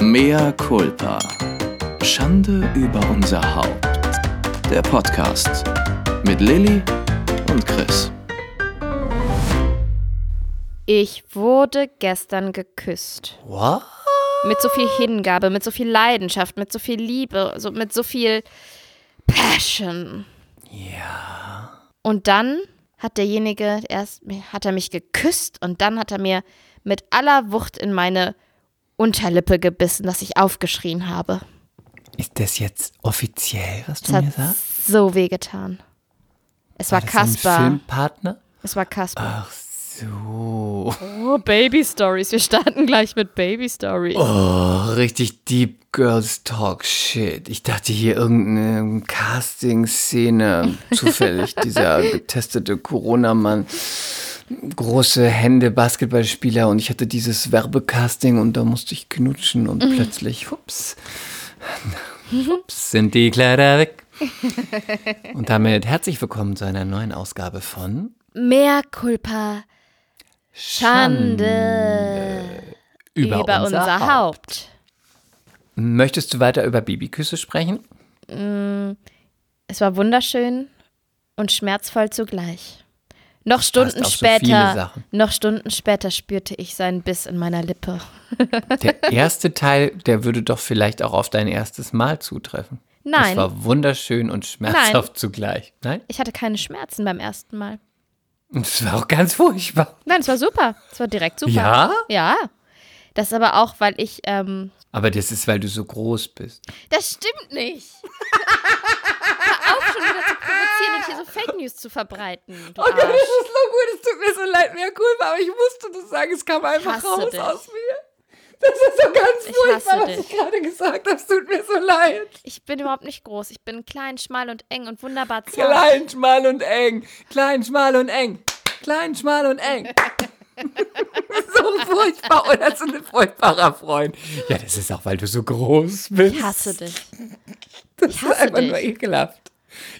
Mea culpa. Schande über unser Haupt. Der Podcast mit Lilly und Chris. Ich wurde gestern geküsst. What? Mit so viel Hingabe, mit so viel Leidenschaft, mit so viel Liebe, so, mit so viel Passion. Ja. Und dann hat derjenige, erst hat er mich geküsst und dann hat er mir mit aller Wucht in meine Unterlippe gebissen, dass ich aufgeschrien habe. Ist das jetzt offiziell, was du mir sagst? so wehgetan. Es war, das ein Kaspar. Filmpartner? Es war Kaspar. Ach so. Oh, Baby Stories. Wir starten gleich mit Baby Stories. Oh, richtig Deep Girls Talk Shit. Ich dachte hier irgendeine Casting-Szene. Zufällig dieser getestete Corona-Mann. Große Hände, Basketballspieler und ich hatte dieses Werbecasting und da musste ich knutschen und plötzlich, hups, hups, sind die Kleider weg. Und damit herzlich willkommen zu einer neuen Ausgabe von Mehr Culpa. Schande. Über, über unser, Haupt. Möchtest du weiter über Babyküsse sprechen? Es war wunderschön und schmerzvoll zugleich. Noch Stunden so später, Sachen. noch Stunden später spürte ich seinen Biss in meiner Lippe. Der erste Teil, der würde doch vielleicht auch auf dein erstes Mal zutreffen. Nein. Es war wunderschön und schmerzhaft zugleich. Nein? Ich hatte keine Schmerzen beim ersten Mal. Es war auch ganz furchtbar. Nein, es war super. Es war direkt super. Ja? Ja. Das ist aber auch, weil ich, ähm, Aber das ist, weil du so groß bist. das stimmt nicht. Hör auf schon wieder zu provozieren und hier so Fake News zu verbreiten. Du Arsch. so gut, es tut mir so leid, mehr cool war, aber ich musste das sagen, es kam einfach raus dich. aus mir. Das ist so ganz Ich furchtbar, was dich. ich gerade gesagt habe. Es tut mir so leid. Ich bin überhaupt nicht groß. Ich bin klein, schmal und eng und wunderbar zart. Klein, schmal und eng. Klein, schmal und eng. Klein, schmal und eng. so furchtbar oder so ein furchtbarer Freund. Ja, das ist auch, weil du so groß bist. Ich hasse dich. Das ich hasse ist einfach dich. nur ekelhaft.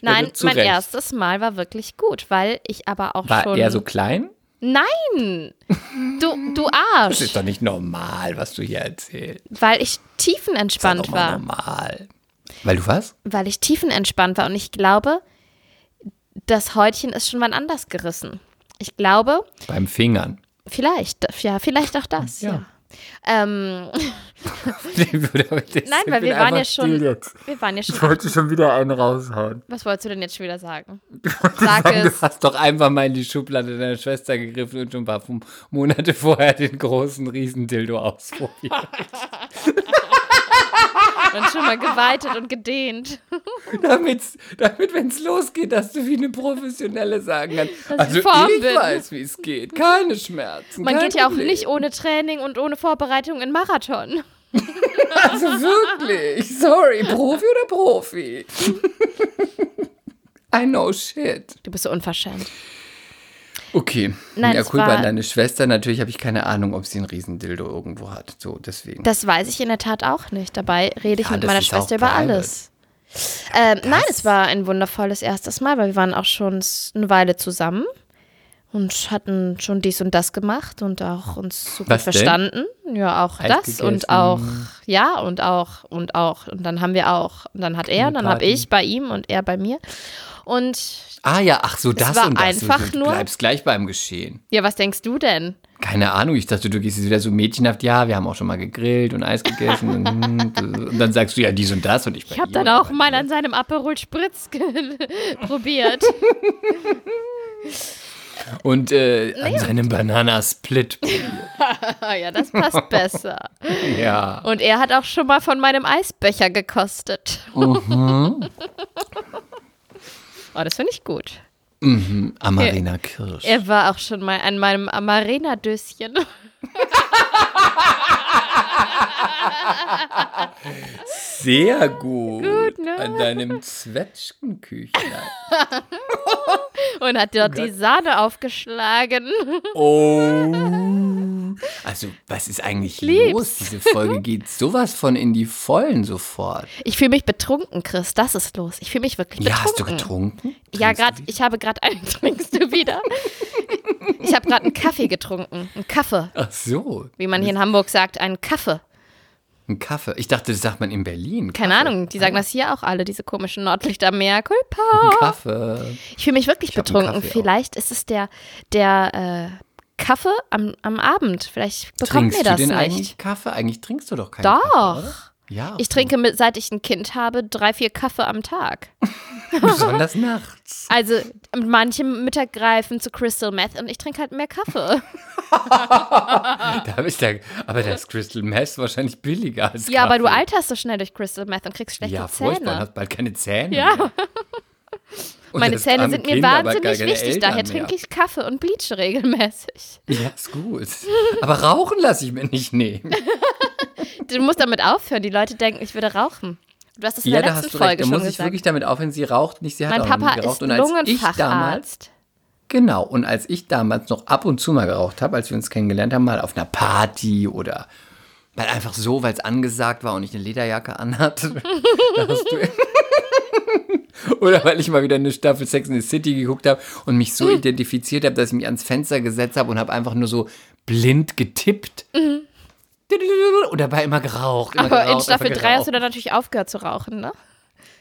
Nein, mein Recht. erstes Mal war wirklich gut, weil ich aber auch War schon. er so klein? Nein! Du, du Das Arsch! ist doch nicht normal, was du hier erzählst. Weil ich Das ist tiefenentspannt doch mal war. normal. Weil du was? Weil ich tiefenentspannt war und ich glaube, das Häutchen ist schon wann anders gerissen. Ich glaube, Beim Fingern. vielleicht, ja, vielleicht auch das, ja. Ja. Ähm, Nein, weil wir waren ja schon, wir waren ja Ich schon, wollte schon wieder einen raushauen. was wolltest du denn jetzt schon wieder sagen? Sag Sag du es. hast doch einfach mal in die Schublade deiner Schwester gegriffen und schon ein paar Monate vorher den großen Riesendildo ausprobiert. Und schon mal geweitet und gedehnt. damit, damit wenn es losgeht, dass du wie eine Professionelle sagen kannst. Dass Also ich ich weiß, wie es geht. Keine Schmerzen. Man geht ja auch nicht ohne Training und ohne Vorbereitung in Marathon. Also wirklich. Sorry, Profi oder Profi? I know shit. Du bist so unverschämt. Okay. Nein, ja, cool, war deine Schwester. Natürlich habe ich keine Ahnung, ob sie einen Riesendildo irgendwo hat. So, deswegen. Das weiß ich in der Tat auch nicht. Dabei rede ich Ja, mit meiner Schwester über private. alles. Ähm, nein, es war ein wundervolles erstes Mal, weil wir waren auch schon eine Weile zusammen und hatten schon dies und das gemacht und auch uns super Was denn? verstanden. Ja, auch Eis das gegessen. und auch, ja, und auch, und auch. Und dann haben wir auch, und dann hat er, und dann habe ich bei ihm und er bei mir. Und ah ja, ach so, das war und das. einfach du nur- bleibst gleich beim Geschehen. ja, was denkst du denn? Keine Ahnung, ich dachte, du gehst jetzt wieder so mädchenhaft. Ja, wir haben auch schon mal gegrillt und Eis gegessen. und, und dann sagst du ja dies und das und ich Ich habe dann auch mal an seinem Aperol Spritz probiert. Und äh, an seinem Bananasplit. Ja, das passt besser. ja. Und er hat auch schon mal von meinem Eisbecher gekostet. Mhm. Oh, das finde ich gut. Amarena Kirsch. Er war auch schon mal an meinem Amarena-Döschen. Sehr gut. Gut, ne? An deinem Zwetschgenküchlein. Und hat dort die Sahne aufgeschlagen. Oh. Also, was ist eigentlich lieb's. los? Diese Folge geht sowas von in die Vollen sofort. Ich fühle mich betrunken, Chris. Das ist los. Ich fühle mich wirklich Ja, betrunken. hast du getrunken? Ja, Trinkst du gerade. Ich habe gerade einen. Trinkst du wieder? Ich habe gerade einen Kaffee getrunken. Einen Kaffee. Ach so. Wie man hier in Hamburg sagt, einen Kaffee. Ein Kaffee. Ich dachte, das sagt man in Berlin. Keine Kaffee. Ahnung, die sagen das hier auch alle, diese komischen Nordlichter mehr. Culpa. Kaffee. Ich fühle mich wirklich Ich betrunken. Kaffee auch. Vielleicht ist es der, der äh, Kaffee am, am Abend. Vielleicht bekommt Trinkst mir das du denn nicht. eigentlich Kaffee? Eigentlich trinkst du doch keinen Doch. Kaffee, oder? Ja. Ich trinke, mit, seit ich ein Kind habe, drei, vier Kaffee am Tag. besonders nachts. Also manche Mütter greifen zu Crystal Meth und ich trinke halt mehr Kaffee. Da ich da, aber das Crystal Meth wahrscheinlich billiger als Ja, aber du Kaffee. alterst so schnell durch Crystal Meth und kriegst schlechte Ja, furchtbar. Und Zähne. hast bald keine Zähne. Ja. Meine Zähne sind mir wahnsinnig wichtig, Eltern daher mehr. trinke ich Kaffee und bleache regelmäßig. Ja, ist gut. Aber rauchen lasse ich mir nicht nehmen. Du musst damit aufhören, die Leute denken, ich würde rauchen. Du hast das in ja, der da letzten hast du recht. Folge Da schon muss ich wirklich damit aufhören, sie raucht nicht, sie hat mein auch Papa geraucht. ist und als ich damals, genau, und als ich damals noch ab und zu mal geraucht habe, als wir uns kennengelernt haben, mal auf einer Party oder weil einfach so, weil es angesagt war und ich eine Lederjacke anhatte, Oder weil ich mal wieder eine Staffel Sex in the City geguckt habe und mich so identifiziert habe, dass ich mich ans Fenster gesetzt habe und habe einfach nur so blind getippt. Und dabei immer geraucht. Immer. Aber in geraucht, Staffel immer 3 hast du dann natürlich aufgehört zu rauchen, ne?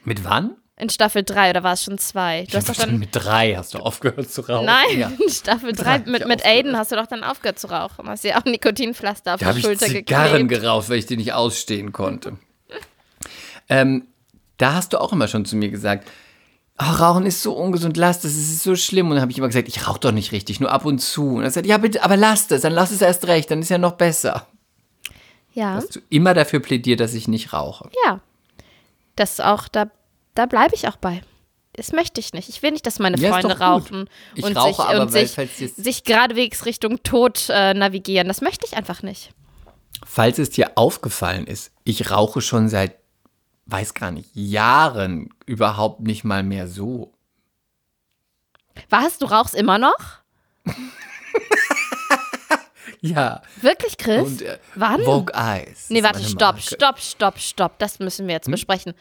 Mit wann? In Staffel 3 oder war es schon 2? Du hast doch dann. mit drei hast du aufgehört zu rauchen. Nein, Ja. in Staffel 3 hab ich mit, mit. Aiden hast du doch dann aufgehört zu rauchen. Hast dir auch Nikotinpflaster auf Da die habe ich Schulter Zigarren geraucht, weil ich die nicht ausstehen konnte. ähm, da hast du auch immer schon zu mir gesagt, "Ah, Rauchen ist so ungesund, lass das, es ist so schlimm. Und dann habe ich immer gesagt, ich rauche doch nicht richtig, nur ab und zu. Und er sagt, ja bitte, aber lass das, dann lass es erst recht, dann ist ja noch besser. Ja, Hast du immer dafür plädiert, dass ich nicht rauche. ja. Das auch, da, da bleibe ich auch bei. Das möchte ich nicht. Ich will nicht, dass meine Ja, Freunde rauchen und rauche sich, aber, und weil sich, jetzt- sich geradewegs Richtung Tod äh, navigieren. Das möchte ich einfach nicht. Falls es dir aufgefallen ist, ich rauche schon seit, weiß gar nicht, Jahren überhaupt nicht mal mehr so. Was? Du rauchst immer noch? Ja. Wirklich, Chris? Und äh, Wann? Vogue Eyes. Nee, warte, stopp, stopp, stopp, stopp. Das müssen wir Hm? jetzt besprechen.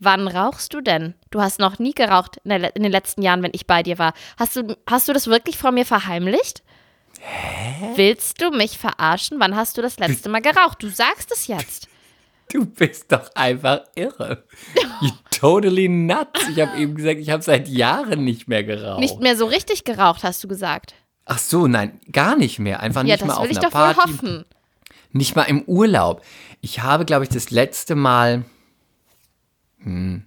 Wann rauchst du denn? Du hast noch nie geraucht in, der, in den letzten Jahren, wenn ich bei dir war. Hast du, hast du das wirklich vor mir verheimlicht? Hä? Willst du mich verarschen? Wann hast du das letzte Mal geraucht? Du sagst es jetzt. Du bist doch einfach irre. You totally nuts. Ich habe eben gesagt, ich habe seit Jahren nicht mehr geraucht. Nicht mehr so richtig geraucht, hast du gesagt. Ach so, nein, gar nicht mehr. Einfach Ja, nicht mal das auf will ich einer doch Party. hoffen. Nicht mal im Urlaub. Ich habe, glaube ich, das letzte Mal hm,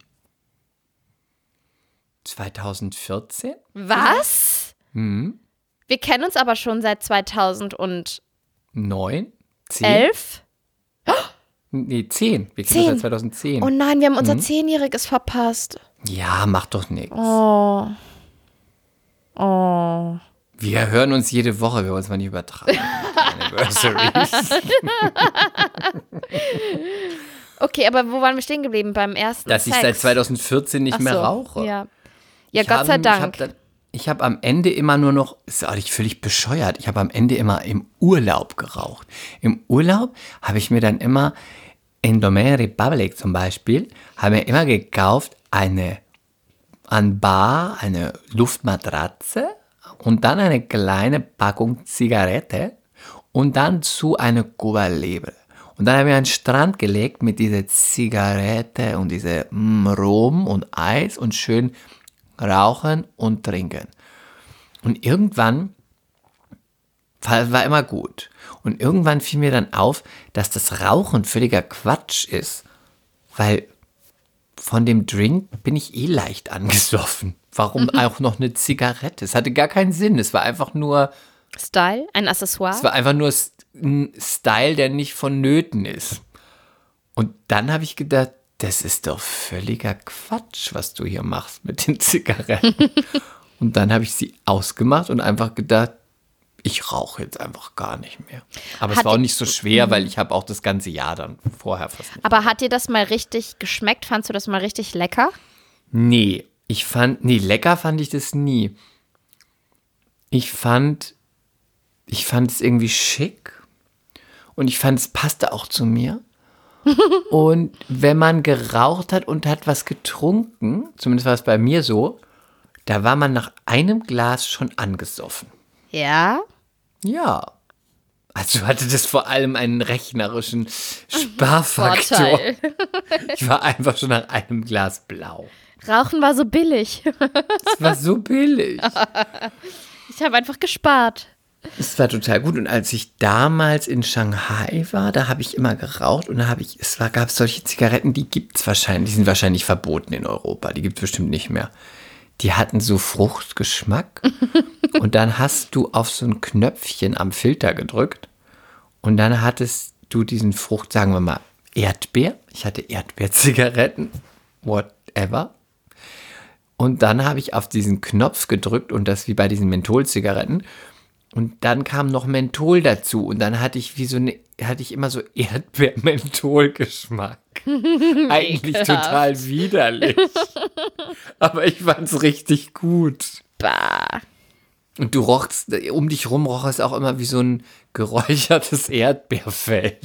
2014? Was? Hm, Wir kennen uns aber schon seit 2011. 9? 10? Nee, 10. Wir kennen uns seit 2010. Oh nein, wir haben unser Hm? Zehnjähriges verpasst. ja, macht doch nichts. Oh. Oh. Wir hören uns jede Woche, wir wollen es mal nicht übertragen. Anniversaries. Okay, aber wo waren wir stehen geblieben beim ersten Dass ich Sex? seit 2014 nicht Ach mehr so, rauche. Ja, ja Ich Gott habe- sei Ich Dank. habe dann- ich habe am Ende immer nur noch, ist eigentlich völlig bescheuert, ich habe am Ende immer im Urlaub geraucht. Im Urlaub habe ich mir dann immer in Domain Republic zum Beispiel, habe mir immer gekauft eine an Bar, eine Luftmatratze und dann eine kleine Packung Zigarette und dann zu eine Cuba Libre. Und dann habe ich den Strand gelegt mit dieser Zigarette und diese mm, Rum und Eis und schön rauchen und trinken. Und irgendwann war war immer gut. Und irgendwann fiel mir dann auf, dass das Rauchen völliger Quatsch ist, weil von dem Drink bin ich eh leicht angesoffen. Warum auch noch eine Zigarette? Es hatte gar keinen Sinn. Es war einfach nur, Style, ein Accessoire. es war einfach nur ein Style, der nicht vonnöten ist. Und dann habe ich gedacht, das ist doch völliger Quatsch, was du hier machst mit den Zigaretten. und dann habe ich sie ausgemacht und einfach gedacht, ich rauche jetzt einfach gar nicht mehr. Aber es Hat war auch nicht so schwer, weil ich habe auch das ganze Jahr dann vorher fast nicht. aber hat dir das mal richtig geschmeckt? Fandst du das mal richtig lecker? Nee, ich fand, nee, lecker fand ich das nie. Ich fand, ich fand es irgendwie schick und ich fand es passte auch zu mir. und wenn man geraucht hat und hat was getrunken, zumindest war es bei mir so, da war man nach einem Glas schon angesoffen. Ja. Ja. Also du hattest vor allem einen rechnerischen Sparfaktor. Ich war einfach schon nach einem Glas blau. Rauchen war so billig. Es war so billig. Ich habe einfach gespart. Es war total gut. Und als ich damals in Shanghai war, da habe ich immer geraucht und da habe ich, es war, gab es solche Zigaretten, die gibt es wahrscheinlich, die sind wahrscheinlich verboten in Europa. Die gibt es bestimmt nicht mehr. Die hatten so Fruchtgeschmack. und dann hast du auf so ein Knöpfchen am Filter gedrückt und dann hattest du diesen Frucht, sagen wir mal, Erdbeer. Ich hatte Erdbeerzigaretten, whatever. Und dann habe ich auf diesen Knopf gedrückt und das wie bei diesen Mentholzigaretten. Und dann kam noch Menthol dazu und dann hatte ich wie so eine, hatte ich immer so Erdbeer-Menthol-Geschmack. Eigentlich total widerlich. Aber ich fand's richtig gut. Bah. Und du rochst, um dich rum roch es auch immer wie so ein geräuchertes Erdbeerfell.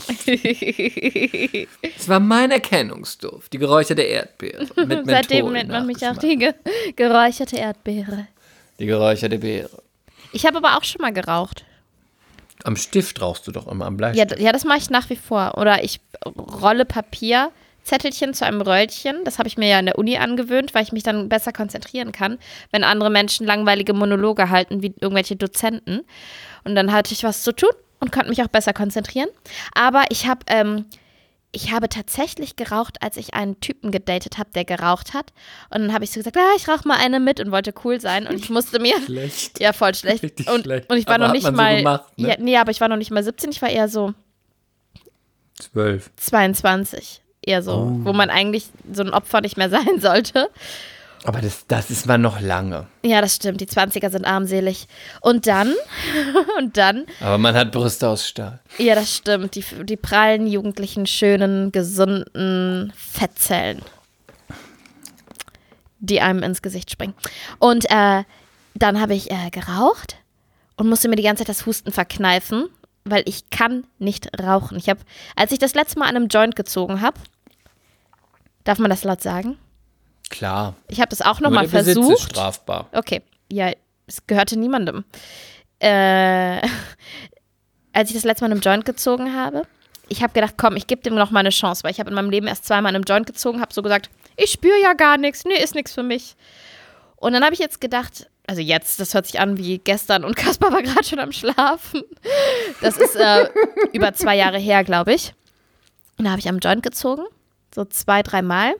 Es war mein Erkennungsduft, die geräucherte Erdbeere. Seitdem nennt man mich auch die ge geräucherte Erdbeere. Die geräucherte Beere. Ich habe aber auch schon mal geraucht. Am Stift rauchst du doch immer am Ja, Bleistift. d- ja, das mache ich nach wie vor. Oder ich rolle Papierzettelchen zu einem Röllchen. Das habe ich mir ja in der Uni angewöhnt, weil ich mich dann besser konzentrieren kann, wenn andere Menschen langweilige Monologe halten, wie irgendwelche Dozenten. Und dann hatte ich was zu tun und konnte mich auch besser konzentrieren. Aber ich habe ähm, ich habe tatsächlich geraucht, als ich einen Typen gedatet habe, der geraucht hat. Und dann habe ich so gesagt, ah, ich rauche mal eine mit und wollte cool sein. Und ich musste mir. Schlecht. Ja, voll schlecht. Richtig und, schlecht. und ich war Aber noch nicht man so mal. gemacht, ne? ja, nee, aber ich war noch nicht mal 17, ich war eher so Zwölf. 22. Eher so, Oh. wo man eigentlich so ein Opfer nicht mehr sein sollte. Aber das, das ist man noch lange. Ja, das stimmt. Die 20er sind armselig. Und dann, und dann, Aber man hat Brüste aus Stahl. ja, das stimmt. Die, die prallen, jugendlichen, schönen, gesunden Fettzellen, die einem ins Gesicht springen. Und äh, dann habe ich äh, geraucht und musste mir die ganze Zeit das Husten verkneifen, weil ich kann nicht rauchen. Ich habe, als ich das letzte Mal an einem Joint gezogen habe, darf man das laut sagen? Klar. Ich habe das auch nochmal der Besitz ist versucht. strafbar. Okay, ja, es gehörte niemandem. Äh, als ich das letzte Mal in einem Joint gezogen habe, ich habe gedacht, komm, ich gebe dem noch mal eine Chance, weil ich habe in meinem Leben erst zweimal in einem Joint gezogen, habe so gesagt, ich spüre ja gar nichts, nee, ist nichts für mich. Und dann habe ich jetzt gedacht, also jetzt, das hört sich an wie gestern und Kaspar war gerade schon am Schlafen. Das ist äh, über zwei Jahre her, glaube ich. Und da habe ich am Joint gezogen, so zwei, dreimal.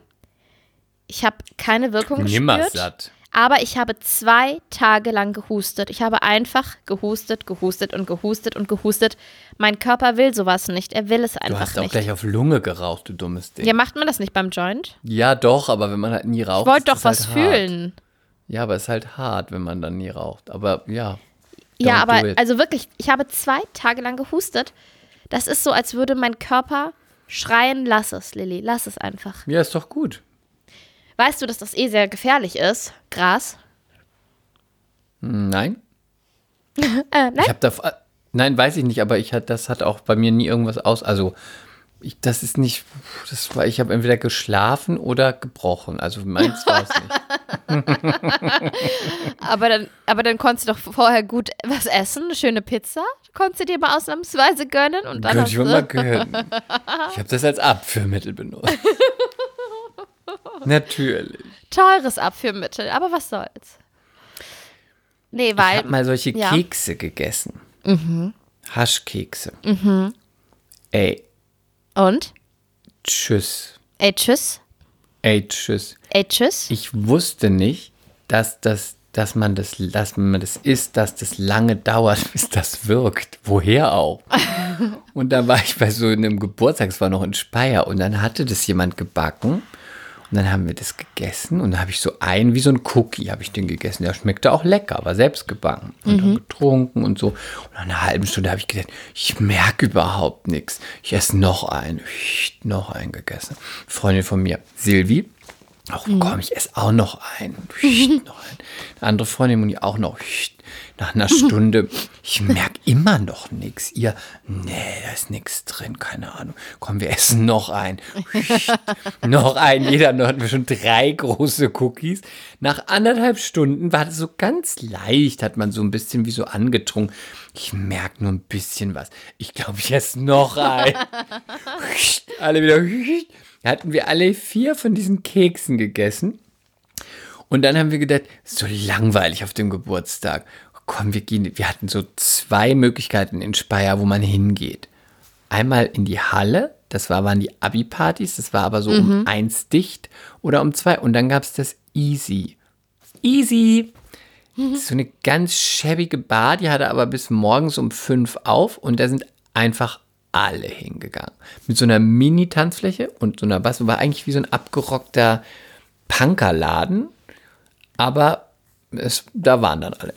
Ich habe keine Wirkung Nimmer gespürt. satt. Aber ich habe zwei Tage lang gehustet. Ich habe einfach gehustet, gehustet und gehustet und gehustet. Mein Körper will sowas nicht. Er will es Du einfach hast auch nicht. gleich auf Lunge geraucht, du dummes Ding. Ja, macht man das nicht beim Joint? Ja, doch, aber wenn man halt nie raucht. Ich wollte doch das was halt hart. fühlen. Ja, aber es ist halt hart, wenn man dann nie raucht. Aber ja. Ja, aber also wirklich, ich habe zwei Tage lang gehustet. Das ist so, als würde mein Körper schreien, lass es, Lilly, lass es einfach. Ja, ist doch gut. Weißt du, dass das eh sehr gefährlich ist? Gras? Nein? Äh, nein? Ich habe da. Nein, weiß ich nicht, aber ich hat, das hat auch bei mir nie irgendwas aus. Also, ich, das ist nicht. Das war, ich habe entweder geschlafen oder gebrochen. Also meins war es nicht. Aber dann, aber dann konntest du doch vorher gut was essen, eine schöne Pizza. Konntest du dir mal ausnahmsweise gönnen und dann Könnte ich mir mal gönnen. Ich habe das als Abführmittel benutzt. Natürlich. teures Abführmittel, aber was soll's. Nee, Ich weil habe mal solche ja. Kekse gegessen. Haschkekse. Mhm. Ey, und tschüss. ey tschüss, Ey, tschüss. ey tschüss. Ich wusste nicht, dass das, dass man das, dass man das isst, dass das lange dauert, bis das wirkt. Woher auch? und dann war ich bei so einem Geburtstag, es war noch in Speyer, und dann hatte das jemand gebacken. Und dann haben wir das gegessen und dann habe ich so einen, wie so ein Cookie, habe ich den gegessen. Der schmeckte auch lecker, war selbst gebacken. Und dann getrunken und so. Und nach einer halben Stunde habe ich gedacht, ich merke überhaupt nichts. Ich esse noch einen. Noch einen gegessen. Freundin von mir, Silvi, Ach komm, ich esse auch noch ein. noch ein. Eine andere Freundin und ich auch noch. Nach einer Stunde, ich merke immer noch nichts. Ihr, nee, da ist nichts drin, keine Ahnung. Komm, wir essen noch ein. noch ein. Jeder noch hatten wir schon drei große Cookies. Nach anderthalb Stunden war das so ganz leicht, hat man so ein bisschen wie so angetrunken. Ich merke nur ein bisschen was. Ich glaube, ich esse noch ein. Alle wieder hatten wir alle vier von diesen Keksen gegessen. Und dann haben wir gedacht, so langweilig auf dem Geburtstag. Komm, wir gehen. Wir hatten so zwei Möglichkeiten in Speyer, wo man hingeht. Einmal in die Halle, das war, waren die Abi-Partys, das war aber so mhm. um eins dicht oder um zwei. Und dann gab es das Easy. Easy! Ist so eine ganz schäbige Bar, die hatte aber bis morgens um fünf auf und da sind einfach alle hingegangen. Mit so einer Mini-Tanzfläche und so einer Bass. War eigentlich wie so ein abgerockter Punkerladen. Aber es, da waren dann alle.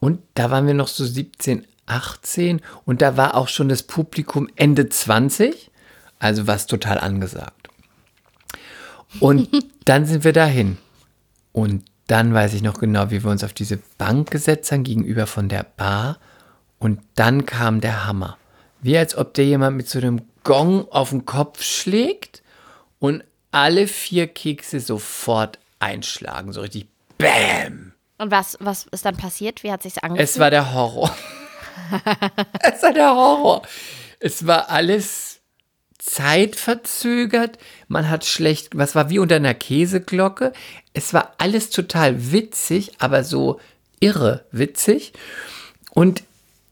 Und da waren wir noch so 17, 18 und da war auch schon das Publikum Ende 20, also was total angesagt. Und dann sind wir dahin. Und dann weiß ich noch genau, wie wir uns auf diese Bank gesetzt haben, gegenüber von der Bar. Und dann kam der Hammer. Wie als ob der jemand mit so einem Gong auf den Kopf schlägt und alle vier Kekse sofort einschlagen. So richtig BÄM! Und was, was ist dann passiert? Wie hat sich's angefühlt? Es war der Horror. es war der Horror. Es war alles zeitverzögert. Man hat schlecht, was war wie unter einer Käseglocke. Es war alles total witzig, aber so irre witzig. Und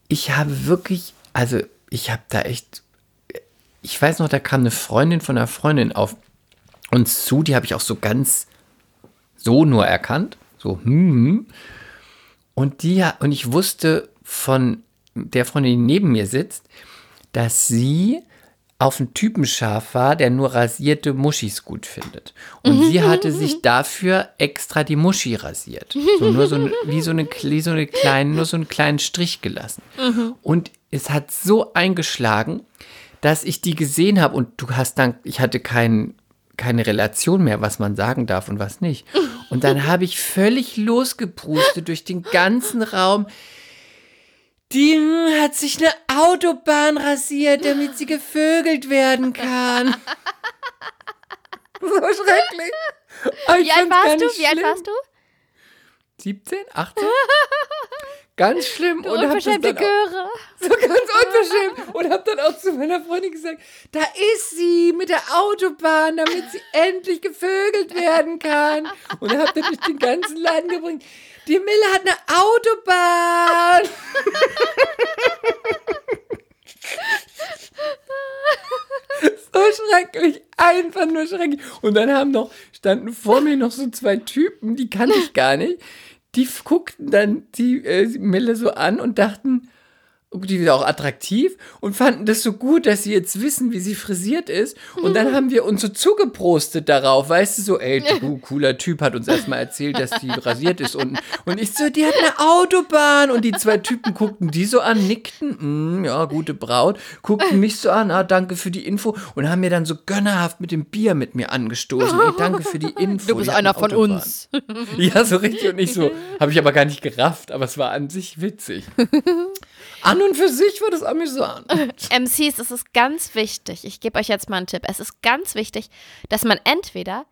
ich habe wirklich, also ich habe da echt, ich weiß noch, da kam eine Freundin von einer Freundin auf uns zu, die habe ich auch so ganz so nur erkannt, so hm, hm. und die und ich wusste von der Freundin, die neben mir sitzt, dass sie auf einen Typen scharf war, der nur rasierte Muschis gut findet. Und sie hatte sich dafür extra die Muschi rasiert. So nur so wie so eine, wie so eine kleine, nur so einen kleinen Strich gelassen. Und es hat so eingeschlagen, dass ich die gesehen habe und du hast dann, ich hatte kein, keine Relation mehr, was man sagen darf und was nicht. Und dann habe ich völlig losgeprustet durch den ganzen Raum. Die hat sich eine Autobahn rasiert, damit sie gevögelt werden kann. so schrecklich. Wie alt warst du? Wie alt warst du? 17, 18? Ganz schlimm. Du und unverschämte Göre. So ganz unverschämt. Und hab dann auch zu meiner Freundin gesagt, da ist sie mit der Autobahn, damit sie endlich gevögelt werden kann. Und hab dann durch den ganzen Laden gebracht, die Mille hat eine Autobahn. so schrecklich, einfach nur schrecklich. Und dann haben noch, standen vor mir noch so zwei Typen, die kannte ich gar nicht die guckten dann die äh, Mille so an und dachten, die wieder auch attraktiv und fanden das so gut, dass sie jetzt wissen, wie sie frisiert ist. Und dann haben wir uns so zugeprostet darauf, weißt du, so, ey, du cooler Typ hat uns erstmal erzählt, dass die rasiert ist unten. Und ich so, die hat eine Autobahn. Und die zwei Typen guckten die so an, nickten, mm, ja, gute Braut, guckten mich so an, ah, danke für die Info und haben mir dann so gönnerhaft mit dem Bier mit mir angestoßen. Ey, danke für die Info. Du bist einer von uns. Ja, so richtig und nicht so. Habe ich aber gar nicht gerafft, aber es war an sich witzig. An und für sich war das amüsant. MCs, es ist ganz wichtig. Ich gebe euch jetzt mal einen Tipp. Es ist ganz wichtig, dass man entweder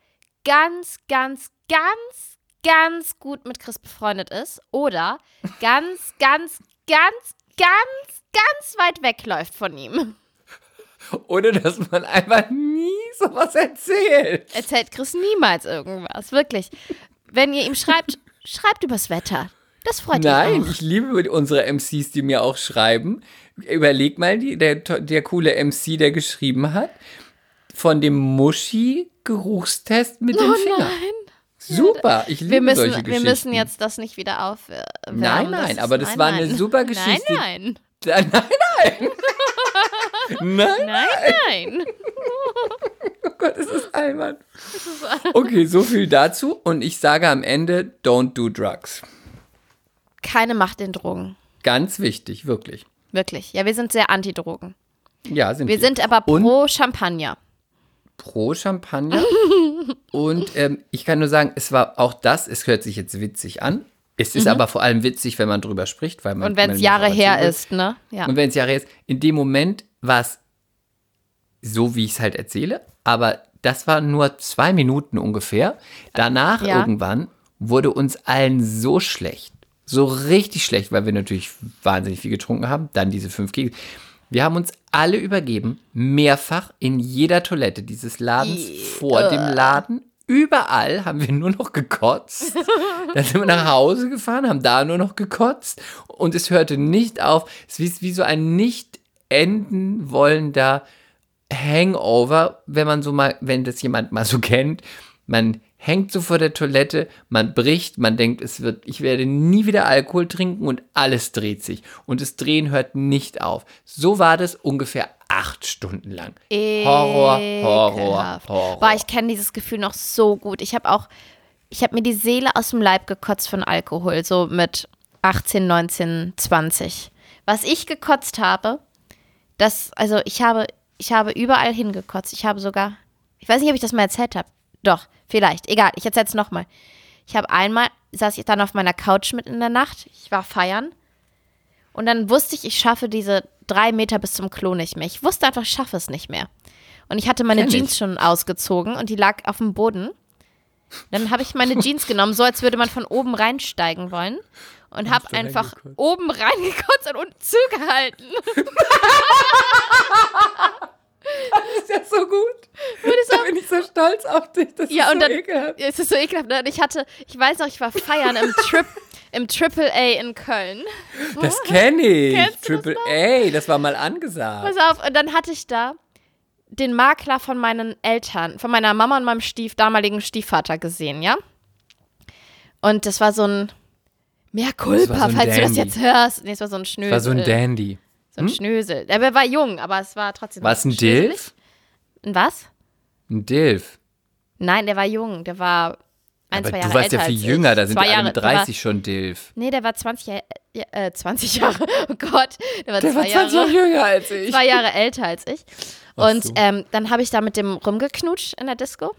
ganz, ganz, ganz, ganz gut mit Chris befreundet ist oder ganz, ganz, ganz, ganz, ganz weit wegläuft von ihm. Oder dass man einfach nie sowas erzählt. Erzählt Chris niemals irgendwas, wirklich. Wenn ihr ihm schreibt, schreibt übers Wetter. Das freut Nein, mich auch. ich liebe unsere MCs, die mir auch schreiben. Überleg mal, die, der, der coole MC, der geschrieben hat, von dem Muschi-Geruchstest mit oh dem Finger. Nein. Super, ich liebe wir müssen, solche Geschichten. Wir müssen jetzt das nicht wieder aufwärmen. Nein, nein, das aber das nein, war nein. eine super Geschichte. Nein, nein. Nein, nein. nein, nein. nein. oh Gott, es ist albern. Okay, so viel dazu. Und ich sage am Ende, don't do drugs keine Macht in Drogen. Ganz wichtig, wirklich. Wirklich. Ja, wir sind sehr anti-Drogen. Ja, sind wir. Wir sind aber pro Und Champagner. pro Champagner. und ähm, ich kann nur sagen, es war auch das, es hört sich jetzt witzig an. Es ist aber vor allem witzig, wenn man drüber spricht, weil man. Und wenn es Jahre her erzählt. ist, ne? Ja. Und wenn es Jahre her ist, in dem Moment war es so, wie ich es halt erzähle, aber das war nur zwei Minuten ungefähr. Danach Ja. irgendwann wurde uns allen so schlecht, so richtig schlecht, weil wir natürlich wahnsinnig viel getrunken haben, dann diese fünf Kekse. Wir haben uns alle übergeben, mehrfach in jeder Toilette dieses Ladens vor dem Laden. Überall haben wir nur noch gekotzt. Dann sind wir nach Hause gefahren, haben da nur noch gekotzt und es hörte nicht auf. Es ist wie so ein nicht enden wollender Hangover, wenn man so mal, wenn das jemand mal so kennt. Man hängt so vor der Toilette, man bricht, man denkt, es wird, ich werde nie wieder Alkohol trinken und alles dreht sich. Und das Drehen hört nicht auf. So war das ungefähr acht Stunden lang. Horror, Horror. Horror. Boah, ich kenne dieses Gefühl noch so gut. Ich habe auch, ich habe mir die Seele aus dem Leib gekotzt von Alkohol, so mit 18, 19, 20. Was ich gekotzt habe, das, also ich habe, ich habe überall hingekotzt. Ich habe sogar, ich weiß nicht, ob ich das mal erzählt habe. Doch, vielleicht. Egal, ich erzähle es nochmal. Ich habe einmal, saß ich dann auf meiner Couch mit in der Nacht. Ich war feiern. Und dann wusste ich, ich schaffe diese drei Meter bis zum Klo nicht mehr. Ich wusste einfach, ich schaffe es nicht mehr. Und ich hatte meine Kenn ich. Jeans schon ausgezogen und die lag auf dem Boden. Dann habe ich meine Jeans genommen, so als würde man von oben reinsteigen wollen. Und habe einfach reingekotzt? oben reingekotzt und unten zugehalten. Das ist ja so gut. Da bin ich so stolz auf dich. Das Ja, ist und so dann, ekelhaft. es ist so ekelhaft. Ne? Und ich hatte, ich weiß noch, ich war feiern im Trip, im Triple A in Köln. Das kenne ich. Kennst das Triple A, das war mal angesagt. Pass auf, und dann hatte ich da den Makler von meinen Eltern, von meiner Mama und meinem Stief, damaligen Stiefvater gesehen, ja? Und das war so ein Mehr Culpa, Das so falls du das Dandy. jetzt hörst. Nee, es war so ein Schnösel. war so ein Dandy. So ein Schnösel. Der war jung, aber es war trotzdem. War es ein. Dilf? Ein was? Ein Dilf. Nein, der war jung. Der war ein, Aber zwei du Jahre warst ja viel jünger, ich. da sind zwei alle mit der war- 30 schon Dilf. Nee, der war 20 Jahre, ja, äh, 20 Jahre, oh Gott, der war, Der zwei, war 20 Jahre Jahre, jünger als ich. zwei Jahre älter als ich. Und so. ähm, dann habe ich da mit dem rumgeknutscht in der Disco.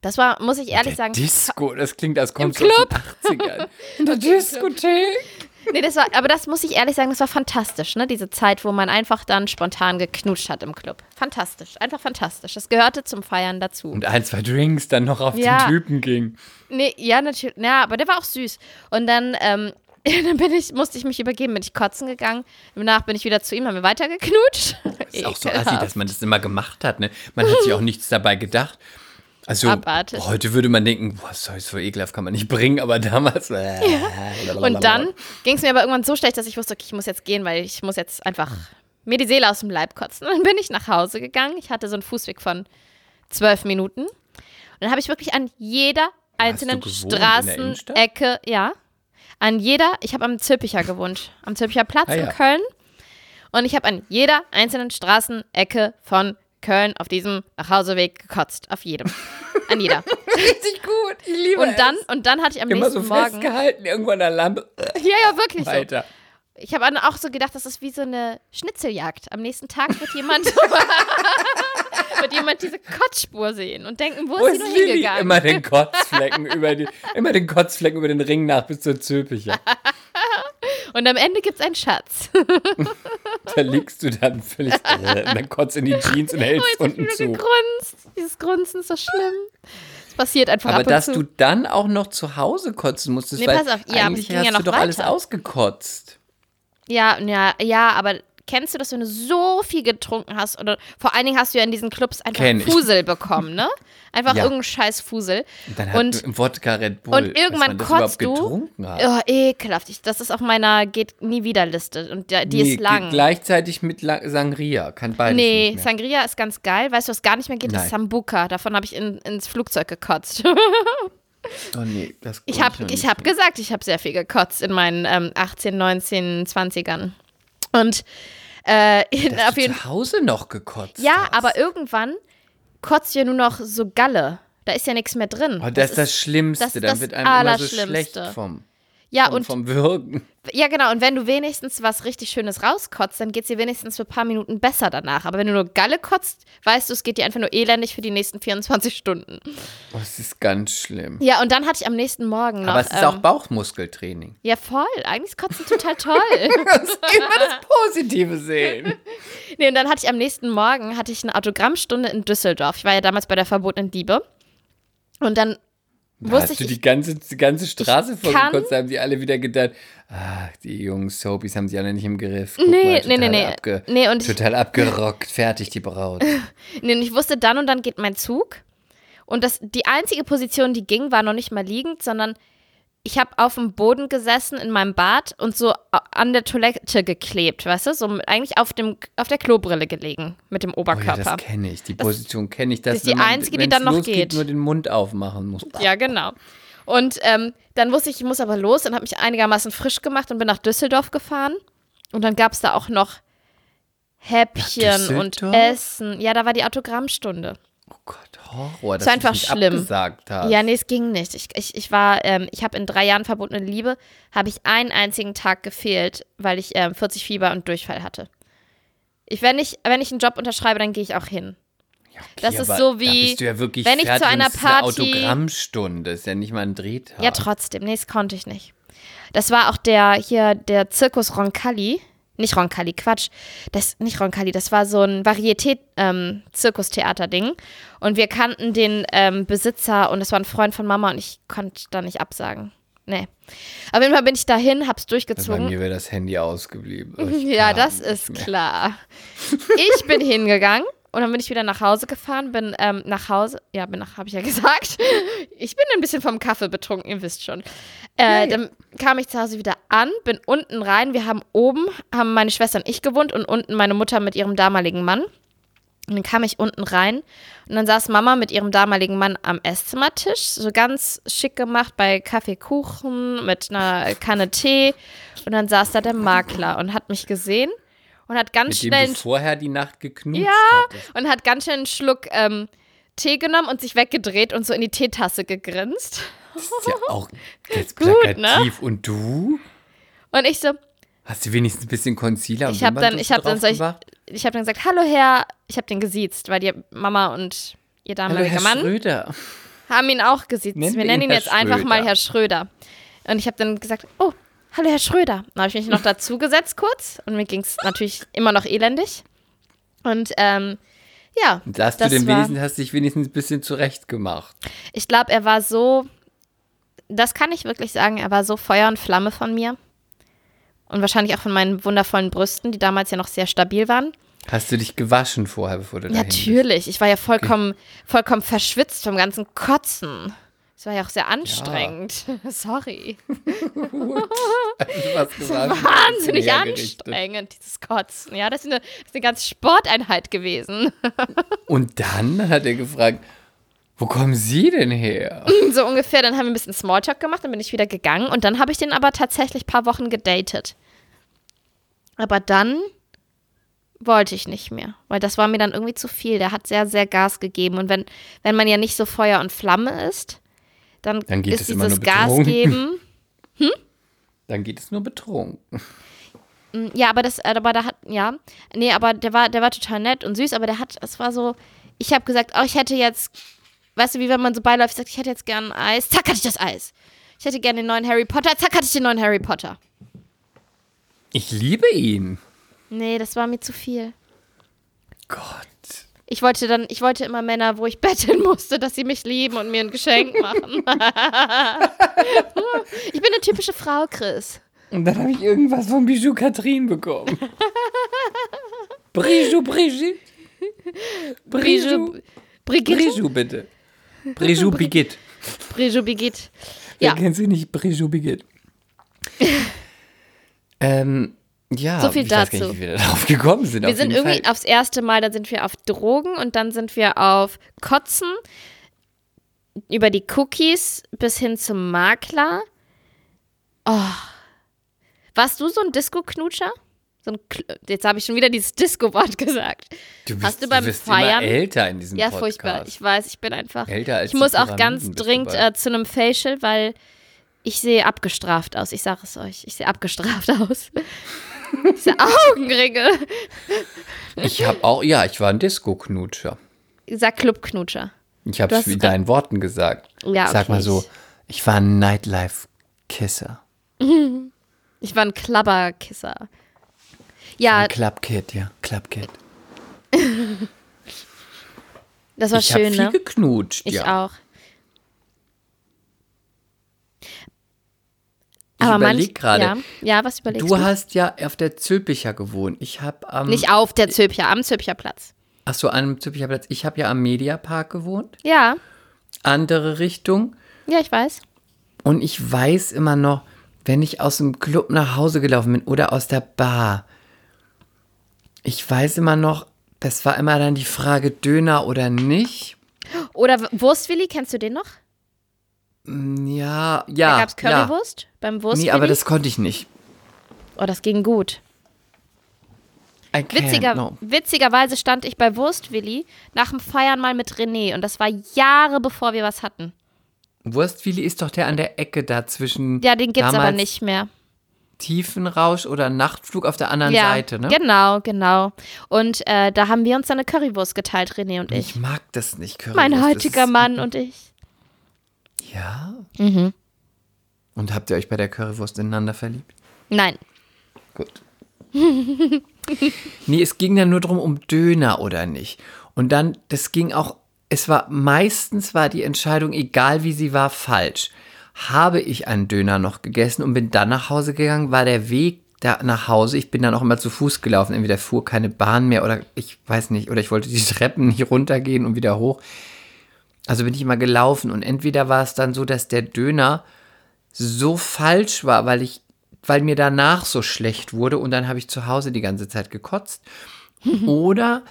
Das war, muss ich ehrlich Der sagen, Disco, das klingt, als Club. du aus den 80ern. In der Diskothek. Nee, das war, aber das muss ich ehrlich sagen, das war fantastisch, ne? Diese Zeit, wo man einfach dann spontan geknutscht hat im Club. Fantastisch, einfach fantastisch. Das gehörte zum Feiern dazu. Und ein, zwei Drinks dann noch auf Ja. den Typen ging. Nee, ja, natürlich. Ja, aber der war auch süß. Und dann, ähm, dann bin ich, musste ich mich übergeben, bin ich kotzen gegangen. Danach bin ich wieder zu ihm, haben wir weitergeknutscht. Ist auch so assi, dass man das immer gemacht hat. Ne? Man hat sich auch nichts dabei gedacht. Also Abartig. heute würde man denken, boah, so so ekelhaft kann man nicht bringen, aber damals. Äh, Und dann ging es mir aber irgendwann so schlecht, dass ich wusste, okay, ich muss jetzt gehen, weil ich muss jetzt einfach mir die Seele aus dem Leib kotzen. Und dann bin ich nach Hause gegangen. Ich hatte so einen Fußweg von zwölf Minuten. Und dann habe ich wirklich an jeder einzelnen? In? Straßenecke, ja, an jeder, ich habe am Zülpicher gewohnt, am Zülpicher Platz Ah, in ja. Köln. Und ich habe an jeder einzelnen Straßenecke von Köln auf diesem Nachhauseweg gekotzt. Auf jedem. An jeder. richtig gut. Ich liebe Und dann, und dann hatte ich am Immer nächsten so Morgen. festgehalten, irgendwo an der Lampe. Ja, ja, wirklich so. Weiter. Ich habe auch so gedacht, das ist wie so eine Schnitzeljagd. Am nächsten Tag wird jemand, wird jemand diese Kotzspur sehen und denken, wo, Wo ist sie nur hingegangen? Immer den Kotzflecken über die, immer den Kotzflecken über den Ring nach bis zur Zülpicher. Und am Ende gibt es einen Schatz. Da liegst du dann völlig äh, und dann kotzt in die Jeans und hältst Oh, unten zu. gegrunzt. Dieses Grunzen ist so schlimm. Es passiert einfach Aber ab und dass zu. du dann auch noch zu Hause kotzen musstest, Nee, weil pass auf, ja, eigentlich ja hast noch du doch alles weiter. ausgekotzt. Ja, ja, ja, aber kennst du das, wenn du so viel getrunken hast? Oder vor allen Dingen hast du ja in diesen Clubs einfach Kenn ich. Fusel bekommen, ne? Einfach Ja. irgendeinen scheiß Fusel. Und dann hat Und- Wodka Red Bull, und irgendwann kotzt du. Oh, ekelhaft. Ich, das ist auf meiner geht nie wieder Liste. Und die Nee, ist lang. Gleichzeitig mit La Sangria, kann beides Nee. Sangria ist ganz geil. Weißt du, was gar nicht mehr geht, Nein. ist Sambuca. Davon habe ich in, ins Flugzeug gekotzt. Oh nee, das ich habe ich hab gesagt, ich habe sehr viel gekotzt in meinen ähm, 18, 19, 20ern. Und äh, in, auf jeden zu Hause noch gekotzt Ja, hast. aber irgendwann kotzt ja nur noch so Galle. Da ist ja nichts mehr drin. Oh, das ist das Schlimmste. das ist Dann das wird einem immer so schlecht vom. Ja, und und vom Würgen. Ja, genau. Und wenn du wenigstens was richtig Schönes rauskotzt, dann geht es dir wenigstens für ein paar Minuten besser danach. Aber wenn du nur Galle kotzt, weißt du, es geht dir einfach nur elendig für die nächsten 24 Stunden. Oh, das ist ganz schlimm. Ja, und dann hatte ich am nächsten Morgen noch. Aber es ist ähm, auch Bauchmuskeltraining. Ja, voll. Eigentlich ist Kotzen total toll. Immer das Positive sehen. nee, und dann hatte ich am nächsten Morgen hatte ich eine Autogrammstunde in Düsseldorf. Ich war ja damals bei der verbotenen Liebe. Und dann Da wusste hast ich, du die ich ganze, die ganze Straße da haben die alle wieder gedacht, ach, die jungen Soapies haben sie alle nicht im Griff. Guck Nee, mal, nee, total nee, nee. Abge Nee, und ich- total abgerockt, fertig die Braut. Nee, und ich wusste dann und dann geht mein Zug. Und das, die einzige Position, die ging, war noch nicht mal liegend, sondern ich habe auf dem Boden gesessen in meinem Bad und so an der Toilette geklebt, weißt du? So mit- eigentlich auf, dem, auf der Klobrille gelegen mit dem Oh ja, Oberkörper. das kenne ich, die Position kenne ich. Dass, ist die man, einzige, die dann noch losgeht, geht. nur den Mund aufmachen muss. Ja, genau. Und ähm, dann wusste ich, ich muss aber los und habe mich einigermaßen frisch gemacht und bin nach Düsseldorf gefahren. Und dann gab es da auch noch Häppchen und? Essen. Ja, da war die Autogrammstunde. Oh Gott, Horror, war du einfach nicht schlimm. abgesagt hast. Ja, nee, es ging nicht. Ich, ich, ich war, ähm, ich habe in drei Jahren verbotene Liebe, habe ich einen einzigen Tag gefehlt, weil ich ähm, 40 Fieber und Durchfall hatte. Ich, wenn, ich, wenn ich einen Job unterschreibe, dann gehe ich auch hin. Okay, das ist so wie, ja wenn ich zu einer es ist eine Party- Autogrammstunde, ist ja nicht mal ein Drehtag. Ja, trotzdem. Nee, das konnte ich nicht. Das war auch der hier, der Zirkus Roncalli. Nicht Roncalli, Quatsch. Das, nicht Roncalli, das war so ein Varieté-Zirkustheater-Ding. und wir kannten den ähm, Besitzer und das war ein Freund von Mama und ich konnte da nicht absagen. Nee. Auf jeden Fall bin ich dahin, hab's Bei durchgezogen. mir wäre das Handy ausgeblieben. Ja, das ist mehr. klar. Ich bin hingegangen und dann bin ich wieder nach Hause gefahren, bin ähm, nach Hause, ja, bin nach, habe ich ja gesagt. Ich bin ein bisschen vom Kaffee betrunken, ihr wisst schon. Äh, Dann kam ich zu Hause wieder an, bin unten rein. Wir haben oben, haben meine Schwester und ich gewohnt und unten meine Mutter mit ihrem damaligen Mann. Und dann kam ich unten rein und dann saß Mama mit ihrem damaligen Mann am Esszimmertisch, so ganz schick gemacht bei Kaffeekuchen mit einer Kanne Tee. Und dann saß da der Makler und hat mich gesehen und hat ganz Mit schnell dem du vorher die Nacht geknutscht Ja. hattest. und hat ganz schnell einen Schluck ähm, Tee genommen und sich weggedreht und so in die Teetasse gegrinst. Das ist ja auch jetzt Gut, ne? Und du? Und ich so, Hast du wenigstens ein bisschen Concealer und ich habe dann, ich habe dann, so, ich, ich habe dann gesagt, hallo Herr, ich habe den gesiezt, weil die Mama und ihr Hallo, damaliger Herr Mann Schröder. haben ihn auch gesiezt. Nennen wir nennen ihn ihn jetzt einfach mal Schröder. Herr Schröder. Und ich habe dann gesagt, oh, hallo Herr Schröder. Dann habe ich mich noch dazu gesetzt kurz und mir ging es natürlich immer noch elendig. Und ähm, ja, Und hast das du denn war- wenigstens, hast dich wenigstens ein bisschen zurecht gemacht. Ich glaube, er war so, das kann ich wirklich sagen, er war so Feuer und Flamme von mir. Und wahrscheinlich auch von meinen wundervollen Brüsten, die damals ja noch sehr stabil waren. Hast du dich gewaschen vorher, bevor du bist? Natürlich, ich war ja vollkommen, vollkommen verschwitzt vom ganzen Kotzen. Es war ja auch sehr anstrengend. Sorry. Du warst gewaschen, Wahnsinnig anstrengend, dieses Kotzen. Ja, das ist eine, das ist eine ganze Sporteinheit gewesen. Und dann hat er gefragt, wo kommen Sie denn her? so ungefähr. Dann haben wir ein bisschen Smalltalk gemacht, dann bin ich wieder gegangen. Und dann habe ich den aber tatsächlich ein paar Wochen gedatet. Aber dann wollte ich nicht mehr, weil das war mir dann irgendwie zu viel. Der hat sehr, sehr Gas gegeben. Und wenn, wenn man ja nicht so Feuer und Flamme ist, dann, Dann geht ist dieses nur Gas geben. Dann geht es nur betrunken. Ja, aber das, aber da hat, ja, nee, aber der war, der war total nett und süß, aber der hat, es war so, ich habe gesagt, oh, ich hätte jetzt, weißt du, wie wenn man so beiläuft, sagt, ich hätte jetzt gern Eis, zack, hatte ich das Eis. Ich hätte gerne den neuen Harry Potter, zack, hatte ich den neuen Harry Potter. Ich liebe ihn. Nee, das war mir zu viel. Gott. Ich wollte dann, ich wollte immer Männer, wo ich betteln musste, dass sie mich lieben und mir ein Geschenk machen. ich bin eine typische Frau, Chris. Und dann habe ich irgendwas von Bijou Catherine bekommen. Bijou Brigitte. Bijou. Brigitte? Bijou, bitte. Bijou Brigitte. Brigitte Brigitte. Wer Ja, kennt sie nicht? Bijou Brigitte. ähm, ja, So viel ich weiß gar dazu. nicht, wie wir darauf gekommen sind. wir sind irgendwie Fall. aufs erste Mal, dann sind wir auf Drogen und dann sind wir auf Kotzen, über die Cookies bis hin zum Makler. Oh. Warst du so ein Disco-Knutscher? So ein Jetzt habe ich schon wieder dieses Disco-Wort gesagt. Du bist, Hast du beim wirst Feiern- Immer älter in diesem Ja, Podcast. furchtbar. Ich weiß, ich bin einfach. Älter als ich muss auch ganz bist du dringend äh, zu einem Facial, weil Ich sehe abgestraft aus. Ich sage es euch. Ich sehe abgestraft aus. Diese Augenringe. Ich habe auch, ja, ich war ein Disco-Knutscher. Ich sag Clubknutscher. Ich habe es wie recht. deinen Worten gesagt. Ja, Sag okay, mal so, ich- ich war ein Nightlife-Kisser. Ich war ein Klabberkisser. Ja, Ein Clubkid, ja, Clubkid. das war ich habe schön, viel ne? geknutscht, Ich ja. auch. Ich Aber überlege gerade. Ja, ja, was überlegst Du du? hast ja auf der Zülpicher gewohnt. Ich habe am, Nicht auf der Zülpicher, am Zülpicher Platz. ach so, einem Zülpicher Platz. Ich habe ja am Mediapark gewohnt. Ja, Andere Richtung. ja, ich weiß. Und ich weiß immer noch, wenn ich aus dem Club nach Hause gelaufen bin oder aus der Bar, ich weiß immer noch, das war immer dann die Frage Döner oder nicht. Oder Wurstwilli, kennst du den noch? Ja, Da ja. gab's Currywurst beim Ja. Wurstwilli. Nee, aber das konnte ich nicht. oh, das ging gut. Witziger, no. Witzigerweise stand ich bei Wurstwilli nach dem Feiern mal mit René und das war Jahre bevor wir was hatten. Wurstwilli ist doch der an der Ecke da zwischen Ja, den gibt's aber nicht mehr. Tiefenrausch oder Nachtflug auf der anderen ja, Seite, ne? genau, genau. Und äh, da haben wir uns dann eine Currywurst geteilt, René und ich. Ich mag das nicht, Currywurst. Mein heutiger Mann und ich. Ja. Mhm. Und habt ihr euch bei der Currywurst ineinander verliebt? Nein. Gut. nee, es ging dann nur darum, um Döner oder nicht. Und dann, das ging auch, es war, meistens war die Entscheidung, egal wie sie war, falsch. Habe ich einen Döner noch gegessen und bin dann nach Hause gegangen, war der Weg da nach Hause, ich bin dann auch immer zu Fuß gelaufen, entweder fuhr keine Bahn mehr oder ich weiß nicht, oder ich wollte die Treppen nicht runtergehen und wieder hoch. Also bin ich immer gelaufen und entweder war es dann so, dass der Döner so falsch war, weil ich, weil mir danach so schlecht wurde und dann habe ich zu Hause die ganze Zeit gekotzt. Oder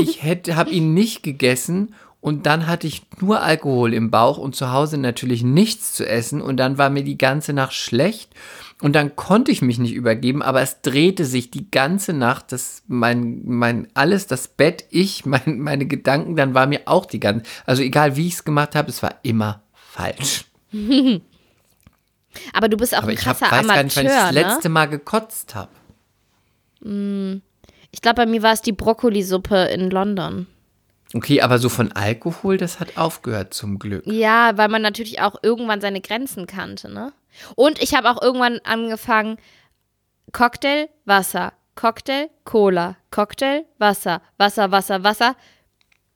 ich hätte, habe ihn nicht gegessen und dann hatte ich nur Alkohol im Bauch und zu Hause natürlich nichts zu essen und dann war mir die ganze Nacht schlecht und dann konnte ich mich nicht übergeben, aber es drehte sich die ganze Nacht, das mein mein alles, das Bett, ich, mein, meine Gedanken, dann war mir auch die ganze, also egal wie ich es gemacht habe, es war immer falsch. Aber du bist auch Aber ein ich hab, krasser weiß gar nicht, wann ich Amateur, das ne? letzte Mal gekotzt habe. Ich glaube, bei mir war es die Brokkolisuppe in London. Okay, aber so von Alkohol, das hat aufgehört zum Glück. Ja, weil man natürlich auch irgendwann seine Grenzen kannte, ne? Und ich habe auch irgendwann angefangen, Cocktail, Wasser, Cocktail, Cola, Cocktail, Wasser, Wasser, Wasser, Wasser,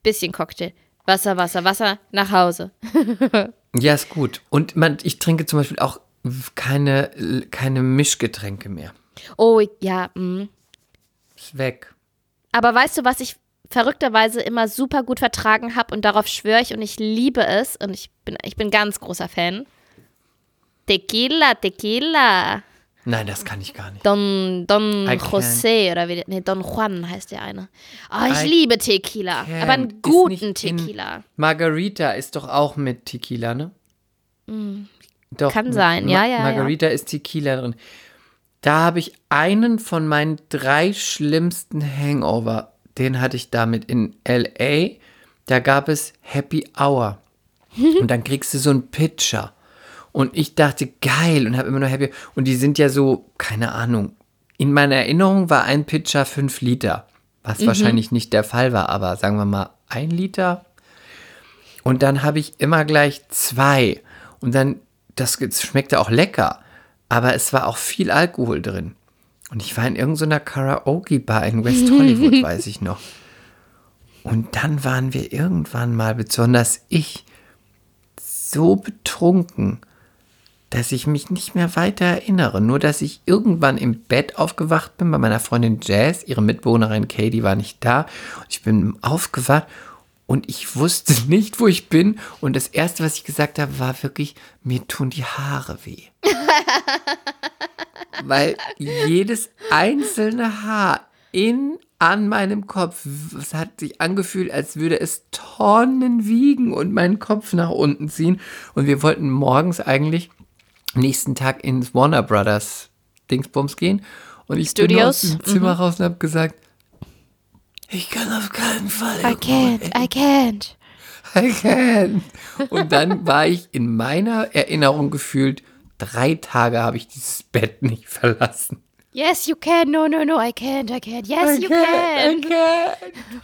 bisschen Cocktail, Wasser, Wasser, Wasser, nach Hause. Ja, ist gut. Und man, ich trinke zum Beispiel auch keine, keine Mischgetränke mehr. Oh, ja, mm. Ist weg. Aber weißt du, was ich verrückterweise immer super gut vertragen habe und darauf schwöre ich und ich liebe es und ich bin, ich bin ganz großer Fan? Tequila, Tequila. Nein, das kann ich gar nicht. Don, Don I. José oder wie, nee, Don Juan heißt der eine. Oh, ich I liebe Tequila. can't. Aber einen guten Tequila. Margarita ist doch auch mit Tequila, ne? Doch, Mm. Kann mit sein, ja, ja, ja. Margarita ist Tequila drin. Da habe ich einen von meinen drei schlimmsten Hangover. Den hatte ich damit in L.A. Da gab es Happy Hour. Und dann kriegst du so einen Pitcher. Und ich dachte, geil, und habe immer nur Happy. Und die sind ja so, keine Ahnung. In meiner Erinnerung war ein Pitcher fünf Liter. Was wahrscheinlich nicht der Fall war, aber sagen wir mal ein Liter. Und dann habe ich immer gleich zwei. Und dann, das schmeckte auch lecker. Aber es war auch viel Alkohol drin. Und ich war in irgendeiner Karaoke-Bar in West Hollywood, weiß ich noch. Und dann waren wir irgendwann mal, besonders ich, so betrunken, dass ich mich nicht mehr weiter erinnere. Nur, dass ich irgendwann im Bett aufgewacht bin bei meiner Freundin Jazz. Ihre Mitbewohnerin Katie war nicht da. Und ich bin aufgewacht und ich wusste nicht, wo ich bin. Und das Erste, was ich gesagt habe, war wirklich, mir tun die Haare weh. Weil jedes einzelne Haar in an meinem Kopf, es hat sich angefühlt, als würde es Tonnen wiegen und meinen Kopf nach unten ziehen. Und wir wollten morgens eigentlich nächsten Tag ins Warner Brothers Dingsbums gehen. Und ich bin aus Studios? dem Zimmer raus und habe gesagt, ich kann auf keinen Fall. I can't, I can't. I can. Und dann war ich in meiner Erinnerung gefühlt drei Tage habe ich dieses Bett nicht verlassen. Yes, you can. No, no, no, I can't, I can't. Yes, you can.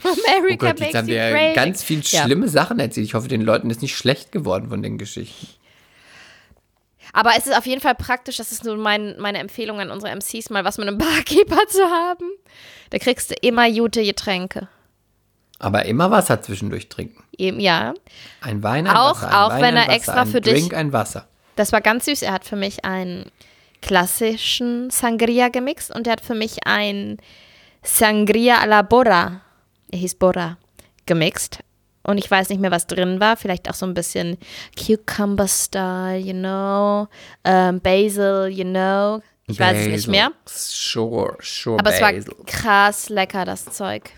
Oh America Gott, jetzt makes haben you wir great. ganz viel Ja. schlimme Sachen erzählt. Ich hoffe, den Leuten ist nicht schlecht geworden von den Geschichten. Aber es ist auf jeden Fall praktisch, das ist so mein, meine Empfehlung an unsere MCs, mal was mit einem Barkeeper zu haben. Da kriegst du immer gute Getränke. Aber immer Wasser zwischendurch trinken. Eben, ja. Ein Wein, ein Auch- Wasser. Ein auch Wein, wenn ein er Wasser, extra für dich- Drink, ein Wasser. Das war ganz süß. Er hat für mich einen klassischen Sangria gemixt und er hat für mich einen Sangria a la Bora, er hieß Bora, gemixt. Und ich weiß nicht mehr, was drin war. Vielleicht auch so ein bisschen Cucumber Style, you know, ähm, Basil, you know. Ich weiß es nicht Basil. mehr. Sure, sure. Aber es war Basil. krass lecker, das Zeug.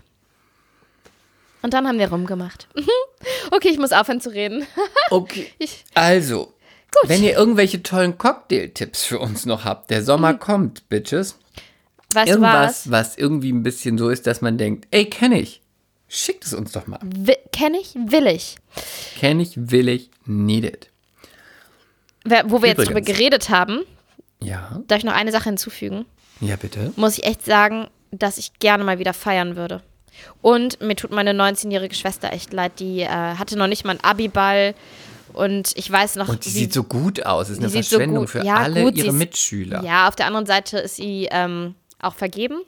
Und dann haben wir rumgemacht. okay, ich muss aufhören zu reden. Okay. Ich- Also, wenn ihr irgendwelche tollen Cocktail-Tipps für uns noch habt, der Sommer kommt, Bitches. Du Irgendwas, was? was irgendwie ein bisschen so ist, dass man denkt, ey, kenne ich. Schickt es uns doch mal. Wi- Kenn ich? Will ich. Kenne ich, will ich, need it. Wo wir jetzt drüber Übrigens. geredet haben, Ja, darf ich noch eine Sache hinzufügen. ja bitte. Muss ich echt sagen, dass ich gerne mal wieder feiern würde. Und mir tut meine 19-jährige Schwester echt leid. Die äh, hatte noch nicht mal einen Abiball. Und ich weiß noch, Und die sie- sieht so gut aus. Ist eine sieht so Verschwendung gut- für ja, alle gut, sie ihre ist- Mitschüler. Ja, auf der anderen Seite ist sie ähm, auch vergeben.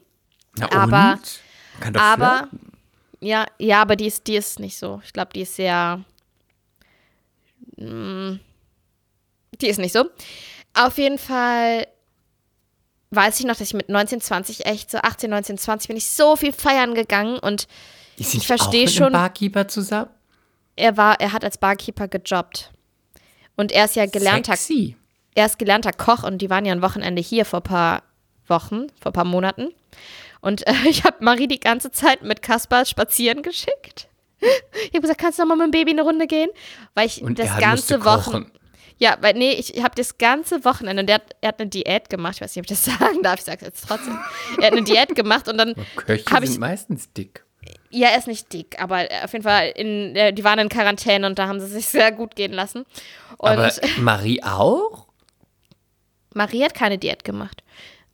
Na aber- und? Kann doch aber flirten. Ja, ja, aber die ist, die ist nicht so. Ich glaube, die ist sehr. Mm, die ist nicht so. Auf jeden Fall weiß ich noch, dass ich mit 19, 20 echt so 18, 19, 20 bin ich so viel feiern gegangen und Ist ich nicht auch versteh mit schon- einem Barkeeper zusammen? er war, er hat als Barkeeper gejobbt. Und er ist ja gelernter, Sexy. er ist gelernter Koch und die waren ja ein Wochenende hier vor ein paar Wochen, vor ein paar Monaten. Und äh, ich habe Marie die ganze Zeit mit Kaspar spazieren geschickt. Ich habe gesagt, kannst du noch mal mit dem Baby eine Runde gehen? Weil ich Und das ganze musste Wochen. kochen. Ja, weil nee, ich habe das ganze Wochenende, der hat, er hat eine Diät gemacht, ich weiß nicht, ob ich das sagen darf, ich sage jetzt trotzdem. Er hat eine Diät gemacht und dann Köche habe sind ich, meistens dick. ja, er ist nicht dick, aber auf jeden Fall, in, äh, die waren in Quarantäne und da haben sie sich sehr gut gehen lassen. Und Aber Marie auch? Marie hat keine Diät gemacht.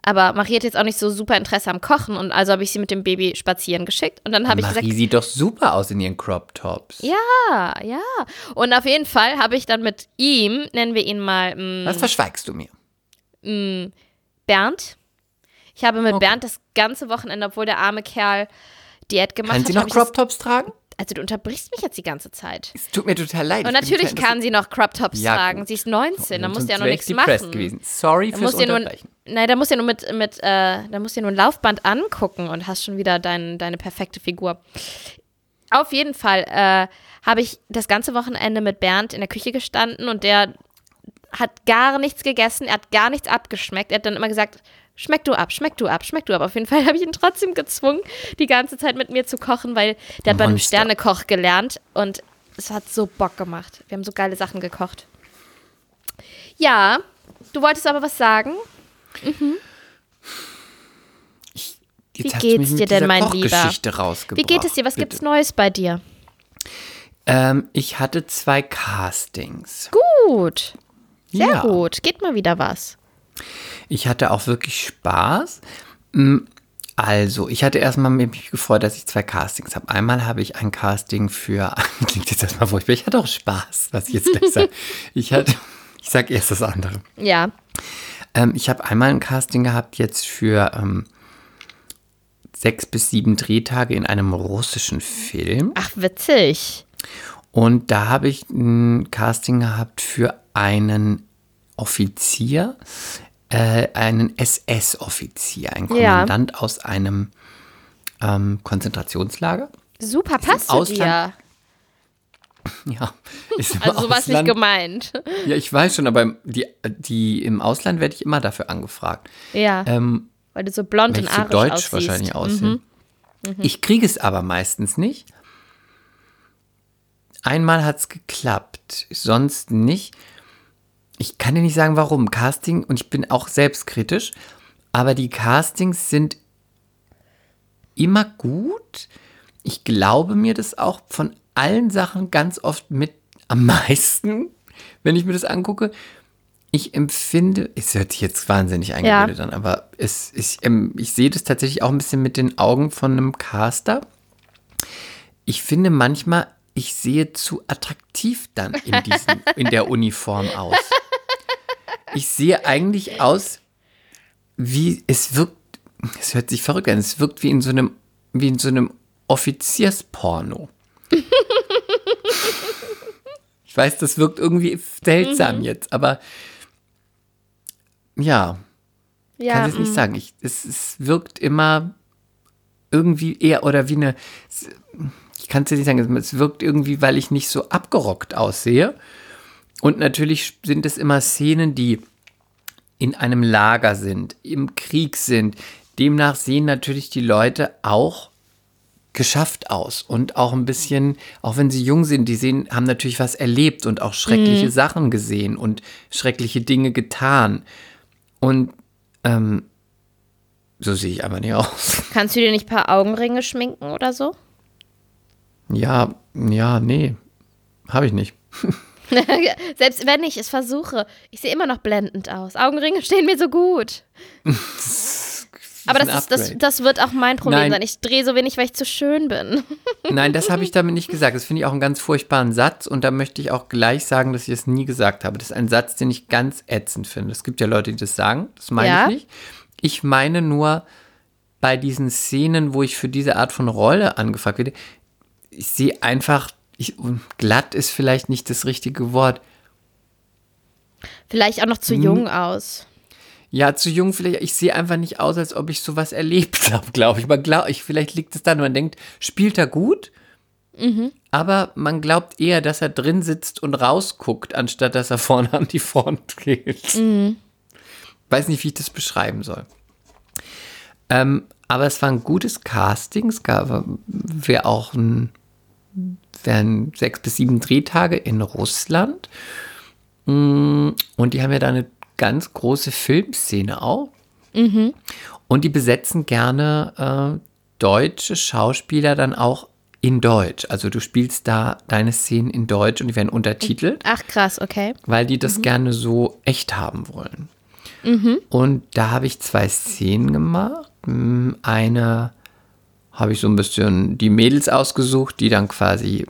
Aber Marie hat jetzt auch nicht so super Interesse am Kochen und also habe ich sie mit dem Baby spazieren geschickt und dann habe ich Marie gesagt, sieht doch super aus in ihren Crop Tops. ja, ja. Und auf jeden Fall habe ich dann mit ihm, nennen wir ihn mal mm, Was verschweigst du mir? Bernd. Ich habe mit Okay. Bernd das ganze Wochenende, obwohl der arme Kerl Diät gemacht Kann hat. sie noch habe ich Crop Tops tragen? Also du unterbrichst mich jetzt die ganze Zeit. Es tut mir total leid. Und natürlich kann sie noch Crop Tops Ja, tragen. Sie ist 19, da muss ja noch nichts machen. Gewesen. Sorry Da fürs du nur, Unterbrechen. nein, da musst du ja nur mit, mit äh, da musst du ja nur ein Laufband angucken und hast schon wieder dein, deine perfekte Figur. Auf jeden Fall äh, habe ich das ganze Wochenende mit Bernd in der Küche gestanden und der hat gar nichts gegessen, er hat gar nichts abgeschmeckt. Er hat dann immer gesagt, schmeck du ab, schmeck du ab, schmeck du ab. Auf jeden Fall habe ich ihn trotzdem gezwungen, die ganze Zeit mit mir zu kochen, weil der hat bei einem. Sternekoch gelernt und es hat so Bock gemacht. Wir haben so geile Sachen gekocht. Ja, du wolltest aber was sagen? Jetzt Wie hast du geht's dir denn, mein Lieber? Wie geht es dir? Was bitte. gibt's Neues bei dir? Ähm, ich hatte zwei Castings. Gut. Sehr Ja. gut. Geht mal wieder was. Ich hatte auch wirklich Spaß. Mm, Also, ich hatte erstmal mich gefreut, dass ich zwei Castings habe. Einmal habe ich ein Casting für, klingt jetzt erstmal furchtbar, ich hatte auch Spaß, was ich jetzt gleich sage. Ich hatte, ich sage erst das andere. Ja. Ähm, ich habe einmal ein Casting gehabt jetzt für ähm, sechs bis sieben Drehtage in einem russischen Film. Ach, witzig. Und da habe ich ein Casting gehabt für einen Offizier, äh, einen SS-Offizier, ein Ja. Kommandant aus einem ähm, Konzentrationslager. Super, passt zu dir. Ja, ist im Also sowas nicht gemeint. Ja, ich weiß schon, aber die, die im Ausland werde ich immer dafür angefragt. Ja, Ähm, weil du so blond und ich so arisch deutsch aussiehst. wahrscheinlich Mhm. aussehe. Ich kriege es aber meistens nicht. Einmal hat es geklappt, sonst nicht. Ich kann dir nicht sagen, warum. Casting, und ich bin auch selbstkritisch, aber die Castings sind immer gut. Ich glaube mir das auch von allen Sachen ganz oft mit am meisten, wenn ich mir das angucke. ich empfinde, es hört sich jetzt wahnsinnig eingebildet an, aber es, ich, ähm, ich sehe das tatsächlich auch ein bisschen mit den Augen von einem Caster. Ich finde manchmal, ich sehe zu attraktiv dann in, diesen, in der Uniform aus. Ich sehe eigentlich aus, wie es wirkt, es hört sich verrückt an, es wirkt wie in so einem, wie in so einem Offiziersporno. ich weiß, das wirkt irgendwie seltsam jetzt, aber ja, Ja, kann es nicht mm. sagen. Ich, es, es wirkt immer irgendwie eher oder wie eine. Ich kann es dir nicht sagen, es wirkt irgendwie, weil ich nicht so abgerockt aussehe. Und natürlich sind es immer Szenen, die in einem Lager sind, im Krieg sind. Demnach sehen natürlich die Leute auch geschafft aus und auch ein bisschen, auch wenn sie jung sind, die sehen, haben natürlich was erlebt und auch schreckliche Sachen gesehen und schreckliche Dinge getan. Und ähm, so sehe ich aber nicht aus. Kannst du dir nicht ein paar Augenringe schminken oder so? Ja, ja, nee, habe ich nicht. Selbst wenn ich es versuche, ich sehe immer noch blendend aus. Augenringe stehen mir so gut. Aber das, ist, das, das wird auch mein Problem Nein. sein. Ich drehe so wenig, weil ich zu schön bin. Nein, das habe ich damit nicht gesagt. Das finde ich auch einen ganz furchtbaren Satz und da möchte ich auch gleich sagen, dass ich es nie gesagt habe. Das ist ein Satz, den ich ganz ätzend finde. Es gibt ja Leute, die das sagen. Das meine Ja? ich nicht. Ich meine nur bei diesen Szenen, wo ich für diese Art von Rolle angefragt werde, ich sehe einfach, ich, glatt ist vielleicht nicht das richtige Wort. Vielleicht auch noch Hm. zu jung aus. Ja, zu jung vielleicht. Ich sehe einfach nicht aus, als ob ich sowas erlebt habe, glaube ich. Aber glaub, ich, vielleicht liegt es dann, man denkt, spielt er gut? Aber man glaubt eher, dass er drin sitzt und rausguckt, anstatt dass er vorne an die Front geht. Weiß nicht, wie ich das beschreiben soll. Ähm, aber es war ein gutes Casting. Es gab wäre auch ein, wären sechs bis sieben Drehtage in Russland. Mm, Und die haben ja da eine ganz große Filmszene auch. Und die besetzen gerne äh, deutsche Schauspieler dann auch in Deutsch. Also du spielst da deine Szenen in Deutsch und die werden untertitelt, Ach krass, okay. weil die das gerne so echt haben wollen. Und da habe ich zwei Szenen gemacht. Mm, Eine habe ich so ein bisschen die Mädels ausgesucht, die dann quasi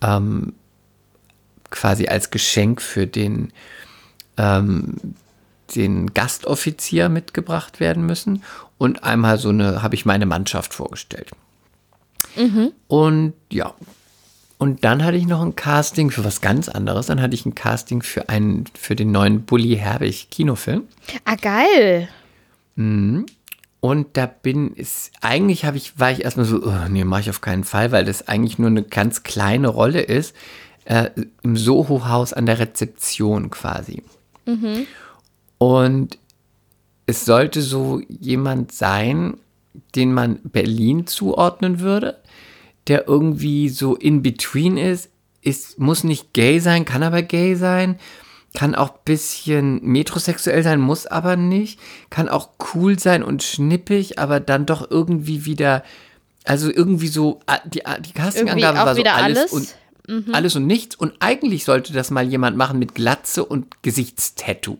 ähm, quasi als Geschenk für den ähm, den Gastoffizier mitgebracht werden müssen. Und einmal so eine, habe ich meine Mannschaft vorgestellt. Und ja, und dann hatte ich noch ein Casting für was ganz anderes. Dann hatte ich ein Casting für einen, für den neuen Bully Herbig Kinofilm. Ah, geil. Und da bin es, eigentlich habe ich, war ich erstmal so, oh, nee, mache ich auf keinen Fall, weil das eigentlich nur eine ganz kleine Rolle ist. Äh, Im Soho-Haus an der Rezeption quasi. Und es sollte so jemand sein, den man Berlin zuordnen würde, der irgendwie so in between ist, ist, muss nicht gay sein, kann aber gay sein, kann auch ein bisschen metrosexuell sein, muss aber nicht, kann auch cool sein und schnippig, aber dann doch irgendwie wieder, also irgendwie so, ah, die, ah, die Castingangabe war so alles, alles? und Mhm. alles und nichts und eigentlich sollte das mal jemand machen mit Glatze und Gesichtstattoo.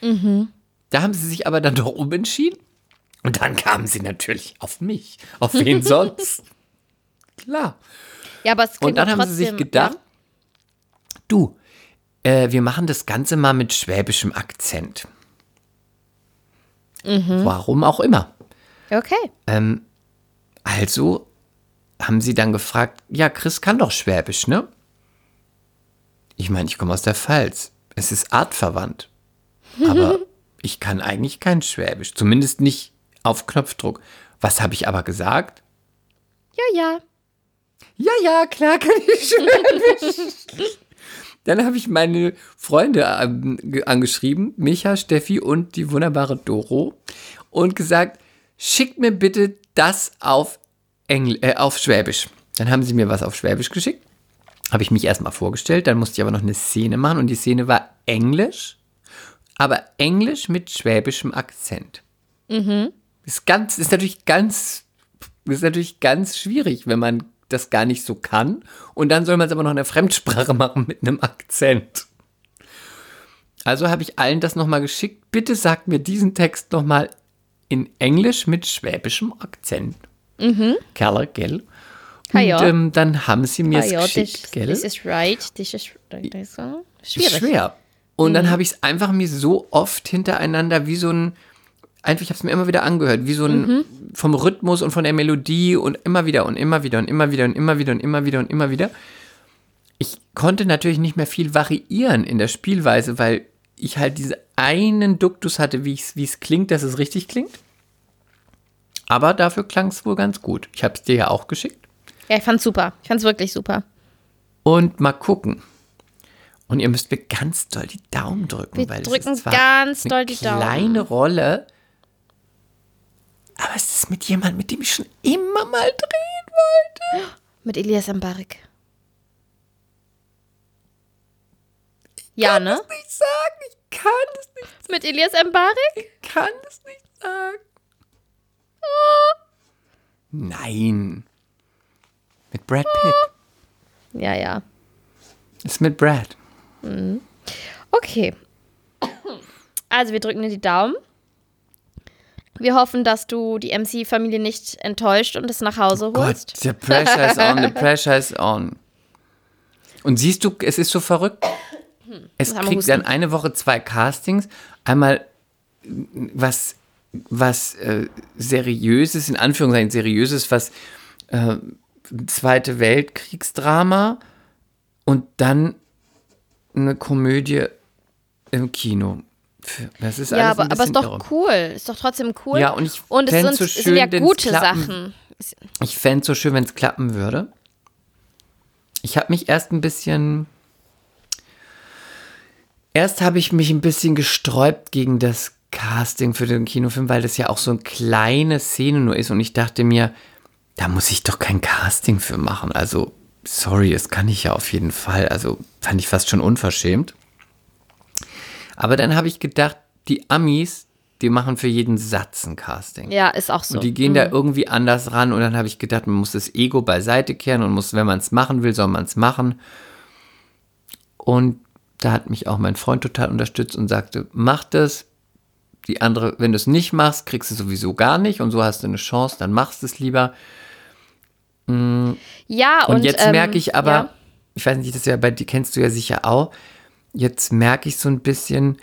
Mhm. Da haben sie sich aber dann doch umentschieden. Und dann kamen sie natürlich auf mich. Auf wen sonst? Klar. Ja, aber es klingt Und dann haben sie sich gedacht, du, äh, wir machen das Ganze mal mit schwäbischem Akzent. Mhm. Warum auch immer. Okay. Ähm, also haben sie dann gefragt, ja, Chris kann doch Schwäbisch, ne? Ich meine, ich komme aus der Pfalz. Es ist artverwandt. Aber ich kann eigentlich kein Schwäbisch. Zumindest nicht auf Knopfdruck. Was habe ich aber gesagt? Ja, ja. Ja, ja, klar kann ich Schwäbisch. Dann habe ich meine Freunde ähm, ge- angeschrieben, Micha, Steffi und die wunderbare Doro, und gesagt, schickt mir bitte das auf, Engl äh, auf Schwäbisch. Dann haben sie mir was auf Schwäbisch geschickt. Habe ich mich erstmal vorgestellt, dann musste ich aber noch eine Szene machen und die Szene war Englisch, aber Englisch mit schwäbischem Akzent. Ist ganz, ist natürlich ganz, ist natürlich ganz schwierig, wenn man das gar nicht so kann. Und dann soll man es aber noch in der Fremdsprache machen mit einem Akzent. Also habe ich allen das nochmal geschickt. Bitte sagt mir diesen Text nochmal in Englisch mit schwäbischem Akzent. Mhm. Keller, gell? Und ja. ähm, dann haben sie mir es ja, geschickt, this, gell? this is right. This is das ist so schwierig. Ist schwer. Und dann habe ich es einfach mir so oft hintereinander wie so ein, einfach, ich habe es mir immer wieder angehört, wie so ein, vom Rhythmus und von der Melodie und immer wieder und immer wieder und immer wieder und immer wieder und immer wieder und immer wieder. Ich konnte natürlich nicht mehr viel variieren in der Spielweise, weil ich halt diese einen Duktus hatte, wie es es klingt, dass es richtig klingt. Aber dafür klang es wohl ganz gut. Ich habe es dir ja auch geschickt. Ja, ich fand's super. Ich fand's wirklich super. Und mal gucken. Und ihr müsst mir ganz doll die Daumen drücken. Wir weil es drücken ist zwar ganz eine doll die Daumen. kleine Rolle, aber es ist mit jemandem, mit dem ich schon immer mal drehen wollte. Mit Elias Mbarek. Ja, ne? Ich kann es nicht sagen. Ich kann es nicht, Mit Elias Mbarek? ich kann es nicht sagen. Nein. Mit Brad Pitt. Ja, ja. Ist mit Brad. Okay. Also, wir drücken dir die Daumen. Wir hoffen, dass du die MC-Familie nicht enttäuscht und es nach Hause holst. Gott, the pressure is on, the pressure is on. Und siehst du, es ist so verrückt. Es Einmal kriegt dann eine Woche zwei Castings. Einmal was, was äh, seriöses, in Anführungszeichen seriöses, was äh, Zweite Weltkriegsdrama und dann eine Komödie im Kino. Das ist Ja, aber, aber ist doch irre. cool. Ist doch trotzdem cool. Ja, und ich und es sind, so es sind ja schön, gute Sachen. Ich fände es so schön, wenn es klappen würde. Ich habe mich erst ein bisschen. Erst habe ich mich ein bisschen gesträubt gegen das Casting für den Kinofilm, weil das ja auch so eine kleine Szene nur ist. Und ich dachte mir, da muss ich doch kein Casting für machen. Also, sorry, das kann ich ja auf jeden Fall. Also, fand ich fast schon unverschämt. Aber dann habe ich gedacht, die Amis, die machen für jeden Satz ein Casting. Ja, ist auch so. Und die gehen da irgendwie anders ran und dann habe ich gedacht, man muss das Ego beiseite kehren und muss, wenn man es machen will, soll man es machen. Und da hat mich auch mein Freund total unterstützt und sagte, mach das. Die andere, wenn du es nicht machst, kriegst du sowieso gar nicht und so hast du eine Chance, dann machst du es lieber. ja, und, Und, jetzt ähm, merke ich aber, ja. ich weiß nicht, das ist ja bei dir kennst du ja sicher auch, jetzt merke ich so ein bisschen,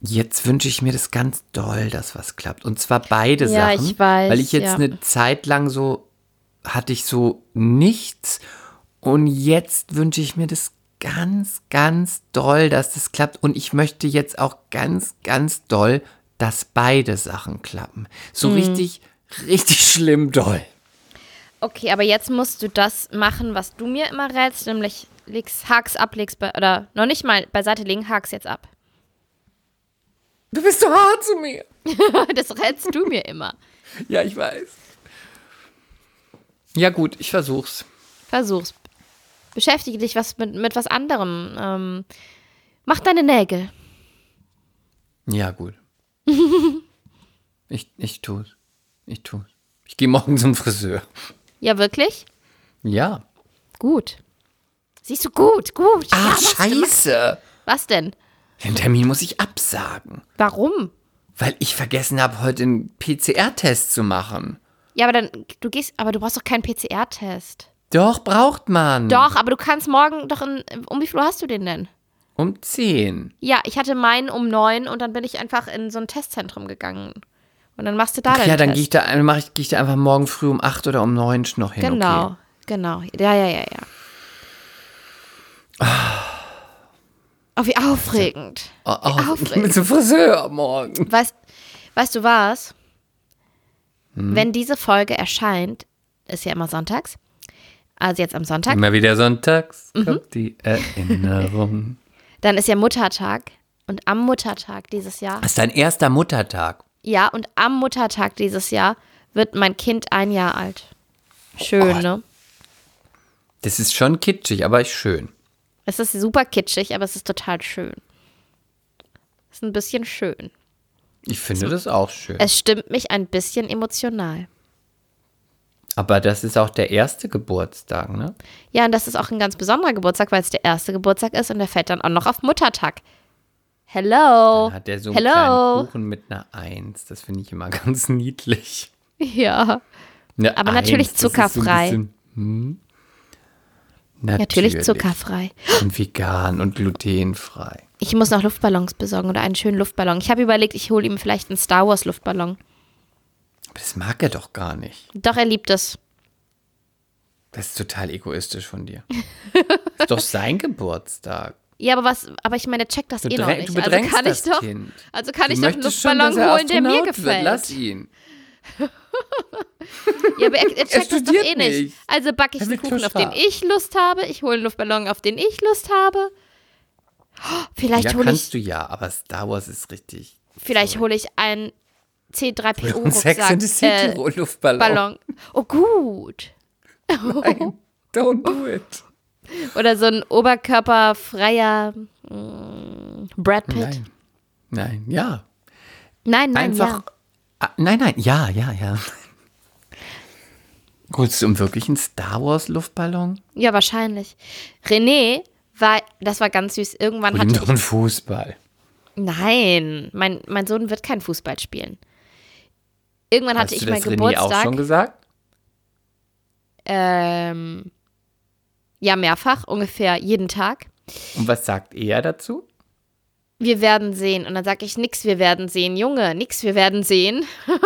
jetzt wünsche ich mir das ganz doll, dass was klappt. Und zwar beide Ja, Sachen. ich weiß, weil ich jetzt ja. eine Zeit lang so, hatte ich so nichts. Und jetzt wünsche ich mir das ganz, ganz doll, dass das klappt. Und ich möchte jetzt auch ganz, ganz doll, dass beide Sachen klappen. So Mhm. richtig, richtig schlimm doll. Okay, aber jetzt musst du das machen, was du mir immer rätst, nämlich legst, hak's ab, legst oder noch nicht mal beiseite legen, hak's jetzt ab. Du bist so hart zu mir. Das rätst du mir immer. Ja, ich weiß. Ja, gut, ich versuch's. Versuch's. Beschäftige dich was mit, mit was anderem. Ähm, mach deine Nägel. Ja, gut. ich, ich tu's. Ich tu's. Ich gehe morgen zum Friseur. Ja, wirklich? Ja. Gut. Siehst du, gut, gut. Ah, ja, scheiße. Was denn? Den Termin muss ich absagen. Warum? Weil ich vergessen habe, heute einen PCR-Test zu machen. Ja, aber dann, du gehst, aber du brauchst doch keinen PCR-Test. Doch, braucht man. Doch, aber du kannst morgen doch in, um wie viel Uhr hast du den denn? Um 10. Ja, ich hatte meinen um neun und dann bin ich einfach in so ein Testzentrum gegangen. Und dann machst du da Ach ja, dann gehe ich da, mach ich, geh ich da einfach morgen früh um 8 oder um 9 noch hin. Genau, Okay. genau. Ja, ja, ja, ja. Oh, wie aufregend. Oh, oh, ich aufregend. bin zum Friseur morgen. Weißt, weißt du was? Hm? Wenn diese Folge erscheint, ist ja immer sonntags. Also jetzt am Sonntag. Immer wieder sonntags Mhm. kommt die Erinnerung. Dann ist ja Muttertag. Und am Muttertag dieses Jahr, Das ist dein erster Muttertag. ja, und am Muttertag dieses Jahr wird mein Kind ein Jahr alt. Schön, Gott. ne? Das ist schon kitschig, aber schön. Es ist super kitschig, aber es ist total schön. Es ist ein bisschen schön. Ich finde das auch schön. Es stimmt mich ein bisschen emotional. Aber das ist auch der erste Geburtstag, ne? Ja, und das ist auch ein ganz besonderer Geburtstag, weil es der erste Geburtstag ist und der fällt dann auch noch auf Muttertag. Hello. Dann hat der so einen Hello. kleinen Kuchen mit einer Eins. Das finde ich immer ganz niedlich. Ja. Eine Aber natürlich Eins, das ist so zuckerfrei. bisschen, hm? Natürlich zuckerfrei. Und vegan und glutenfrei. Ich muss noch Luftballons besorgen oder einen schönen Luftballon. Ich habe überlegt, ich hole ihm vielleicht einen Star Wars Luftballon. Aber das mag er doch gar nicht. Doch, er liebt es. Das ist total egoistisch von dir. ist doch sein Geburtstag. Ja, aber was, aber ich meine, der checkt das Du, eh noch nicht. du Also kann ich das doch, Kind. also kann Du ich doch einen schon, Luftballon er holen, der mir Astronaut wird. gefällt. Lass ihn. Ja, aber er, er checkt das doch eh nicht. nicht. Also backe ich Er einen Kuchen, auf den ich Lust habe. Ich hole einen Luftballon, auf den ich Lust habe. Oh, Vielleicht Ja, hole kannst ich, du ja, aber Star Wars ist richtig. vielleicht hole ich einen C3PO Und Sex in the City äh, Luftballon. Ballon. Oh gut. Nein, don't do it. Oder so ein oberkörperfreier mm, Brad Pitt. Nein. Nein, ja. Nein, nein, Einfach. ja. Ah, nein, nein, ja, ja, ja. Du um wirklich einen Star Wars Luftballon? Ja, wahrscheinlich. René war, das war ganz süß. Irgendwann ihm hatte doch ich, einen Fußball. Nein, mein, mein Sohn wird kein Fußball spielen. Irgendwann hatte Hast ich du meinen das René auch Geburtstag. schon gesagt? Ähm, ja, mehrfach, ungefähr jeden Tag. Und was sagt er dazu? Wir werden sehen. Und dann sage ich, nix, wir werden sehen. Junge, nix, wir werden sehen.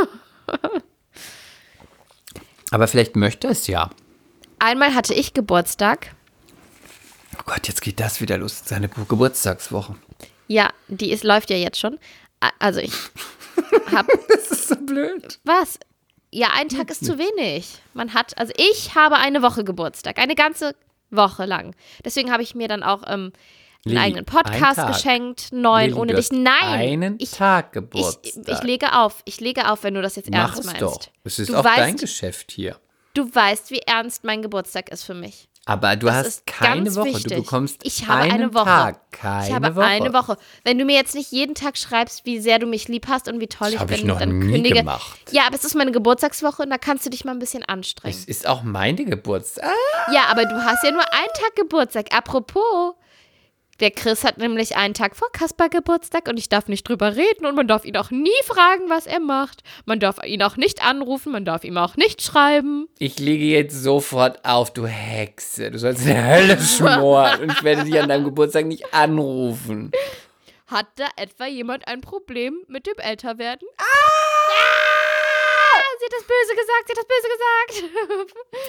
Aber vielleicht möchte es ja. Einmal hatte ich Geburtstag. Oh Gott, jetzt geht das wieder los. Seine Ge- Geburtstagswoche. Ja, die ist, läuft ja jetzt schon. Also ich hab, Das ist so blöd. was? Ja, ein Tag ist zu wenig. Man hat, also ich habe eine Woche Geburtstag. Eine ganze Woche lang. Deswegen habe ich mir dann auch ähm, einen eigenen ein Podcast Tag. geschenkt. Neun, Lilly, ohne dich. Nein. Einen ich, Tag ich, Geburtstag. ich lege auf. Ich lege auf, wenn du das jetzt ernst es meinst. doch. Es ist du auch dein weißt, Geschäft hier. Du weißt, wie ernst mein Geburtstag ist für mich. Aber du Das hast keine Woche. wichtig. Du bekommst ich habe einen eine Woche. Tag. Keine ich habe Woche. eine Woche. Wenn du mir jetzt nicht jeden Tag schreibst, wie sehr du mich lieb hast und wie toll Das ich bin, ich noch dann nie kündige. gemacht. Ja, aber es ist meine Geburtstagswoche und da kannst du dich mal ein bisschen anstrengen. Es ist auch meine Geburtstag. Ah, Ja, aber du hast ja nur einen Tag Geburtstag. Apropos, der Chris hat nämlich einen Tag vor Kaspar Geburtstag und ich darf nicht drüber reden und man darf ihn auch nie fragen, was er macht. Man darf ihn auch nicht anrufen, man darf ihm auch nicht schreiben. Ich lege jetzt sofort auf, du Hexe. Du sollst in der Hölle schmoren. und ich werde dich an deinem Geburtstag nicht anrufen. Hat da etwa jemand ein Problem mit dem Älterwerden? Ah! Sie hat das Böse gesagt, sie hat das Böse gesagt.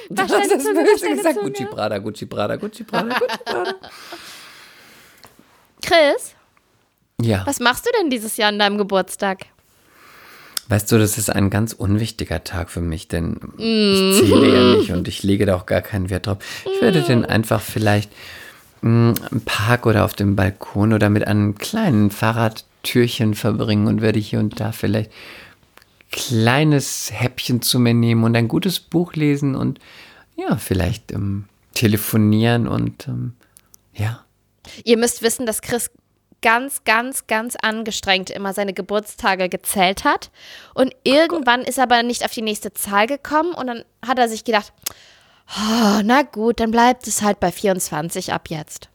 Du hast das Böse gesagt. Gucci Prada, Gucci Prada, Gucci Prada, Gucci Prada. Chris, Ja. was machst du denn dieses Jahr an deinem Geburtstag? Weißt du, das ist ein ganz unwichtiger Tag für mich, denn Mm. ich zähle ja nicht und ich lege da auch gar keinen Wert drauf. Ich werde Mm. den einfach vielleicht mh, im Park oder auf dem Balkon oder mit einem kleinen Fahrradtürchen verbringen und werde hier und da vielleicht kleines Häppchen zu mir nehmen und ein gutes Buch lesen und ja, vielleicht ähm, telefonieren und ähm, ja. Ihr müsst wissen, dass Chris ganz, ganz, ganz angestrengt immer seine Geburtstage gezählt hat. Und irgendwann ist er aber nicht auf die nächste Zahl gekommen und dann hat er sich gedacht, oh, na gut, dann bleibt es halt bei 24 ab jetzt.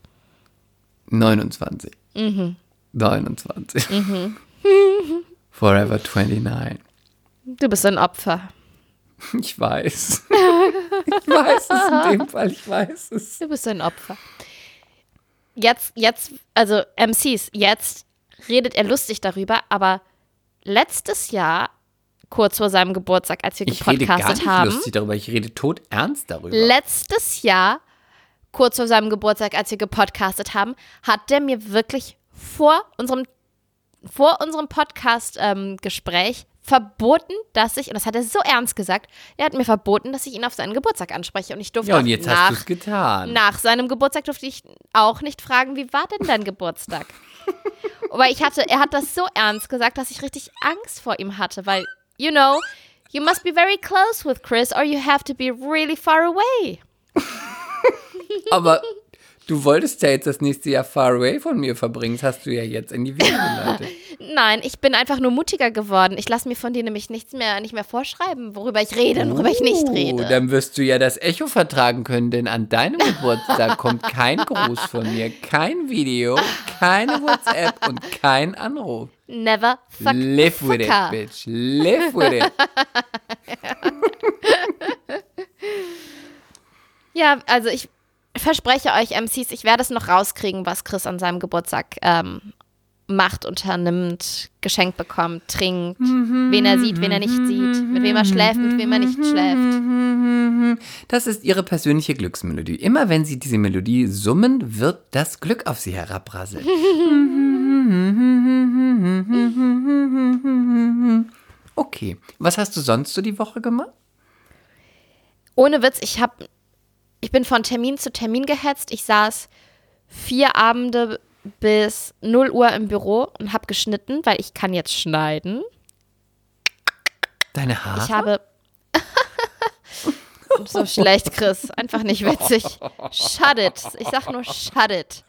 29. Mhm. 29. Forever 29. Du bist ein Opfer. Ich weiß. Ich weiß es in dem Fall, ich weiß es. Du bist ein Opfer. Jetzt, jetzt, also MCs, jetzt redet er lustig darüber, aber letztes Jahr, kurz vor seinem Geburtstag, als wir Ich rede gar gepodcastet nicht haben, lustig darüber, ich rede tot ernst darüber. letztes Jahr, kurz vor seinem Geburtstag, als wir gepodcastet haben, hat der mir wirklich vor unserem, vor unserem Podcast-Gespräch verboten, dass ich, und das hat er so ernst gesagt, er hat mir verboten, dass ich ihn auf seinen Geburtstag anspreche. Und ich durfte ja, und auch jetzt nach, hast getan. nach seinem Geburtstag durfte ich auch nicht fragen, wie war denn dein Geburtstag? Aber ich hatte, er hat das so ernst gesagt, dass ich richtig Angst vor ihm hatte, weil, you know, you must be very close with Chris or you have to be really far away. Aber du wolltest ja jetzt das nächste Jahr far away von mir verbringen. Das hast du ja jetzt in die Wege geleitet. Nein, ich bin einfach nur mutiger geworden. Ich lasse mir von dir nämlich nichts mehr, nicht mehr vorschreiben, worüber ich rede und worüber ich nicht Oh, rede. Dann wirst du ja das Echo vertragen können, denn an deinem Geburtstag kommt kein Gruß von mir, kein Video, keine WhatsApp und kein Anruf. Never fuck Live with it, fucker. bitch. Live with it. Ja, also ich verspreche euch, MCs, ich werde es noch rauskriegen, was Chris an seinem Geburtstag ähm, macht, unternimmt, geschenkt bekommt, trinkt, wen er sieht, wen er nicht sieht, mit wem er schläft, mit wem er nicht schläft. Das ist ihre persönliche Glücksmelodie. Immer wenn sie diese Melodie summen, wird das Glück auf sie herabrasseln. Okay, was hast du sonst so die Woche gemacht? Ohne Witz, ich hab, ich bin von Termin zu Termin gehetzt. Ich saß vier Abende bis 0 Uhr im Büro und habe geschnitten, weil ich kann jetzt schneiden. Deine Haare? Ich habe. so schlecht, Chris. Einfach nicht witzig. Shut it. Ich sag nur shut it.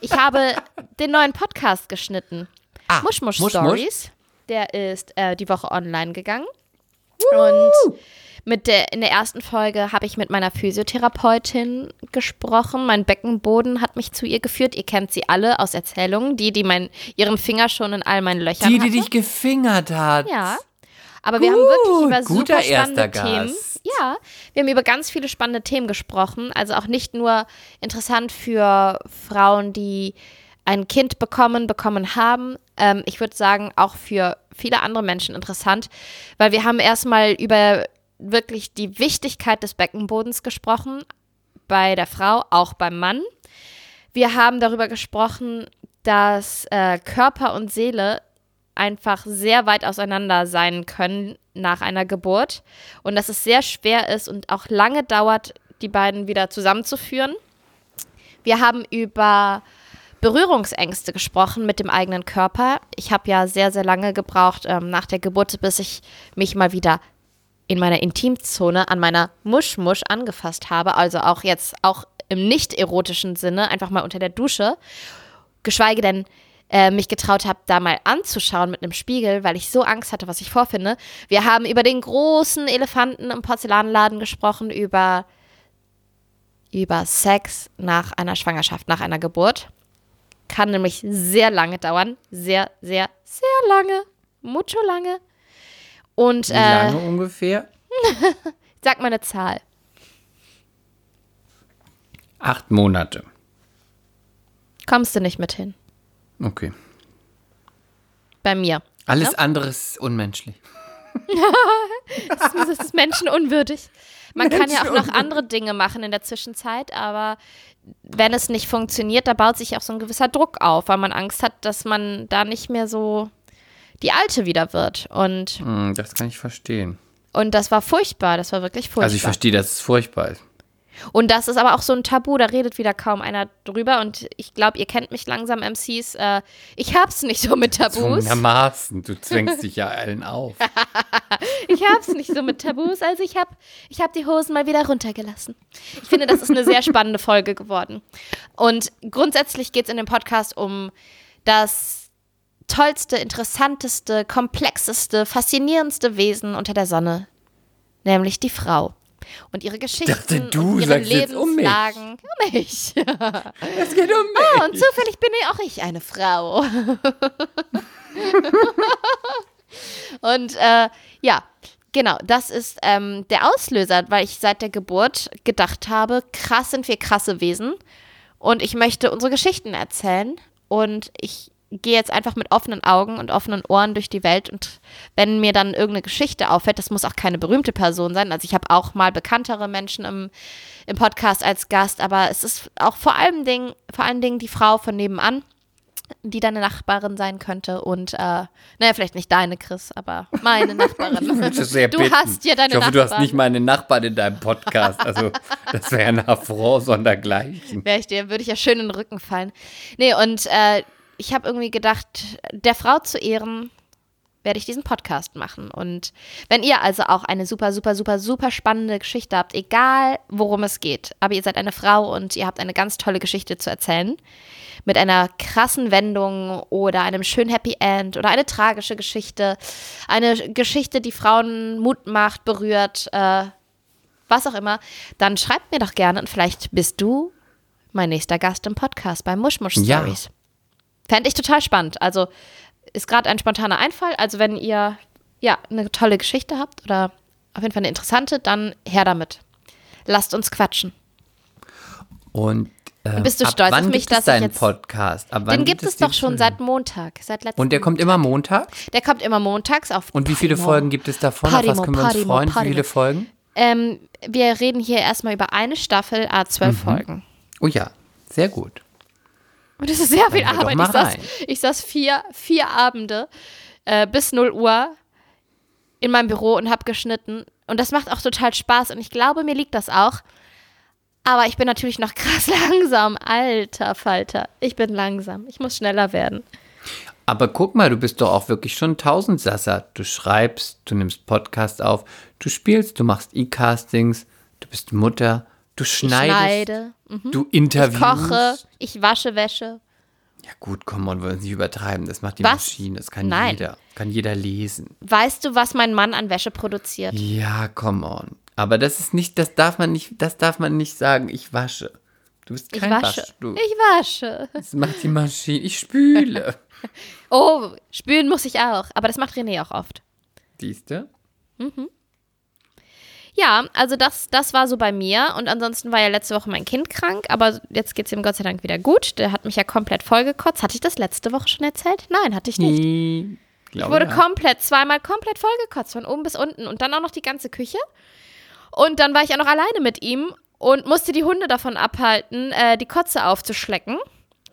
Ich habe den neuen Podcast geschnitten. Ah, Mush Stories. Der ist äh, die Woche online gegangen. Und mit der, in der ersten Folge habe ich mit meiner Physiotherapeutin gesprochen. Mein Beckenboden hat mich zu ihr geführt. Ihr kennt sie alle aus Erzählungen. Die, die mein, ihren Finger schon in all meinen Löchern die, die dich gefingert hat. Ja. Aber wir haben wirklich über super spannende Themen. Gast. Ja, wir haben über ganz viele spannende Themen gesprochen. Also auch nicht nur interessant für Frauen, die ein Kind bekommen, bekommen haben. Ähm, ich würde sagen, auch für viele andere Menschen interessant, weil wir haben erstmal über wirklich die Wichtigkeit des Beckenbodens gesprochen, bei der Frau, auch beim Mann. Wir haben darüber gesprochen, dass äh, Körper und Seele einfach sehr weit auseinander sein können nach einer Geburt und dass es sehr schwer ist und auch lange dauert, die beiden wieder zusammenzuführen. Wir haben über Berührungsängste gesprochen mit dem eigenen Körper. Ich habe ja sehr, sehr lange gebraucht ähm, nach der Geburt, bis ich mich mal wieder in meiner Intimzone an meiner Muschmusch angefasst habe. Also auch jetzt, auch im nicht erotischen Sinne, einfach mal unter der Dusche. Geschweige denn äh, mich getraut habe, da mal anzuschauen mit einem Spiegel, weil ich so Angst hatte, was ich vorfinde. Wir haben über den großen Elefanten im Porzellanladen gesprochen, über, über Sex nach einer Schwangerschaft, nach einer Geburt. Kann nämlich sehr lange dauern. Sehr, sehr, sehr lange. Mucho lange. Und Wie äh, lange ungefähr? sag mal eine Zahl. Acht Monate. Kommst du nicht mit hin? Okay. Bei mir. Alles andere ist unmenschlich. Das ist, das ist menschenunwürdig. Man kann ja auch noch andere Dinge machen in der Zwischenzeit, aber wenn es nicht funktioniert, da baut sich auch so ein gewisser Druck auf, weil man Angst hat, dass man da nicht mehr so die Alte wieder wird. Und, Hm, das kann ich verstehen. und das war furchtbar, das war wirklich furchtbar. Also ich verstehe, dass es furchtbar ist. Und das ist aber auch so ein Tabu, da redet wieder kaum einer drüber. Und ich glaube, ihr kennt mich langsam, MCs. Äh, ich hab's nicht so mit Tabus. Zwungenermaßen. Du zwängst dich ja allen auf. Ich hab's nicht so mit Tabus. Also ich hab, ich hab die Hosen mal wieder runtergelassen. Ich finde, das ist eine sehr spannende Folge geworden. Und grundsätzlich geht's in dem Podcast um das tollste, interessanteste, komplexeste, faszinierendste Wesen unter der Sonne, nämlich die Frau. Und ihre Geschichten dachte, du und ihre jetzt um mich. Lebenslagen. Um mich. Es geht um mich. Ah, und zufällig bin auch ich eine Frau. und äh, ja, genau, das ist ähm, der Auslöser, weil ich seit der Geburt gedacht habe, krass sind wir krasse Wesen und ich möchte unsere Geschichten erzählen und ich gehe jetzt einfach mit offenen Augen und offenen Ohren durch die Welt und wenn mir dann irgendeine Geschichte auffällt, das muss auch keine berühmte Person sein, also ich habe auch mal bekanntere Menschen im, im Podcast als Gast, aber es ist auch vor allem Dingen, vor allen Dingen die Frau von nebenan, die deine Nachbarin sein könnte und äh, naja, vielleicht nicht deine, Chris, aber meine Nachbarin. Ich würde sehr du bitten. hast ja deine Ich hoffe, du hast Nachbarn. nicht meine Nachbarn in deinem Podcast. Also, das wäre ein Affront sondergleichen. Wäre ich dir, würde ich ja schön in den Rücken fallen. Nee, und äh, ich habe irgendwie gedacht, der Frau zu ehren, werde ich diesen Podcast machen. Und wenn ihr also auch eine super, super, super, super spannende Geschichte habt, egal worum es geht, aber ihr seid eine Frau und ihr habt eine ganz tolle Geschichte zu erzählen, mit einer krassen Wendung oder einem schönen Happy End oder eine tragische Geschichte, eine Geschichte, die Frauen Mut macht, berührt, äh, was auch immer, dann schreibt mir doch gerne und vielleicht bist du mein nächster Gast im Podcast bei Mushmush Ja. Fände ich total spannend. Also ist gerade ein spontaner Einfall. Also wenn ihr ja eine tolle Geschichte habt oder auf jeden Fall eine interessante, dann her damit. Lasst uns quatschen. Und ähm, Bist du stolz auf mich, dass ich jetzt- Podcast? Ab Den gibt es doch schon seit Montag, seit letztem Und der kommt immer Montag? Der kommt immer montags auf Und wie viele Podimo. Folgen gibt es davon? Auf was können wir uns freuen? Wie Podimo. viele Folgen? Ähm, wir reden hier erstmal über eine Staffel, a zwölf Mhm. Folgen. Oh ja, sehr gut. Und das ist sehr viel Arbeit. Ich saß, ich saß vier, vier Abende äh, bis 0 Uhr in meinem Büro und habe geschnitten. Und das macht auch total Spaß. Und ich glaube, mir liegt das auch. Aber ich bin natürlich noch krass langsam. Alter Falter. Ich bin langsam. Ich muss schneller werden. Aber guck mal, du bist doch auch wirklich schon Tausendsasser. Du schreibst, du nimmst Podcast auf, du spielst, du machst E-Castings, du bist Mutter, du Ich schneidest, schneide, mhm. du ich interviewst. koche, ich wasche Wäsche. Ja gut, komm, man wollen nicht übertreiben. Das macht die Was? Maschine, das kann Nein. jeder. Kann jeder lesen. Weißt du, was mein Mann an Wäsche produziert? Ja, come on. Aber das ist nicht, das darf man nicht, das darf man nicht sagen, ich wasche. Du bist Ich kein wasche. Wasch, du. Ich wasche. Das macht die Maschine. Ich spüle. Oh, spülen muss ich auch. Aber das macht René auch oft. Siehste? Ja, also das, das war so bei mir. Und ansonsten war ja letzte Woche mein Kind krank, aber jetzt geht es ihm Gott sei Dank wieder gut. Der hat mich ja komplett vollgekotzt. Hatte ich das letzte Woche schon erzählt? Nein, hatte ich nicht. Nee. Ich wurde ja. komplett, zweimal komplett vollgekotzt, von oben bis unten. Und dann auch noch die ganze Küche. Und dann war ich auch noch alleine mit ihm und musste die Hunde davon abhalten, äh, die Kotze aufzuschlecken.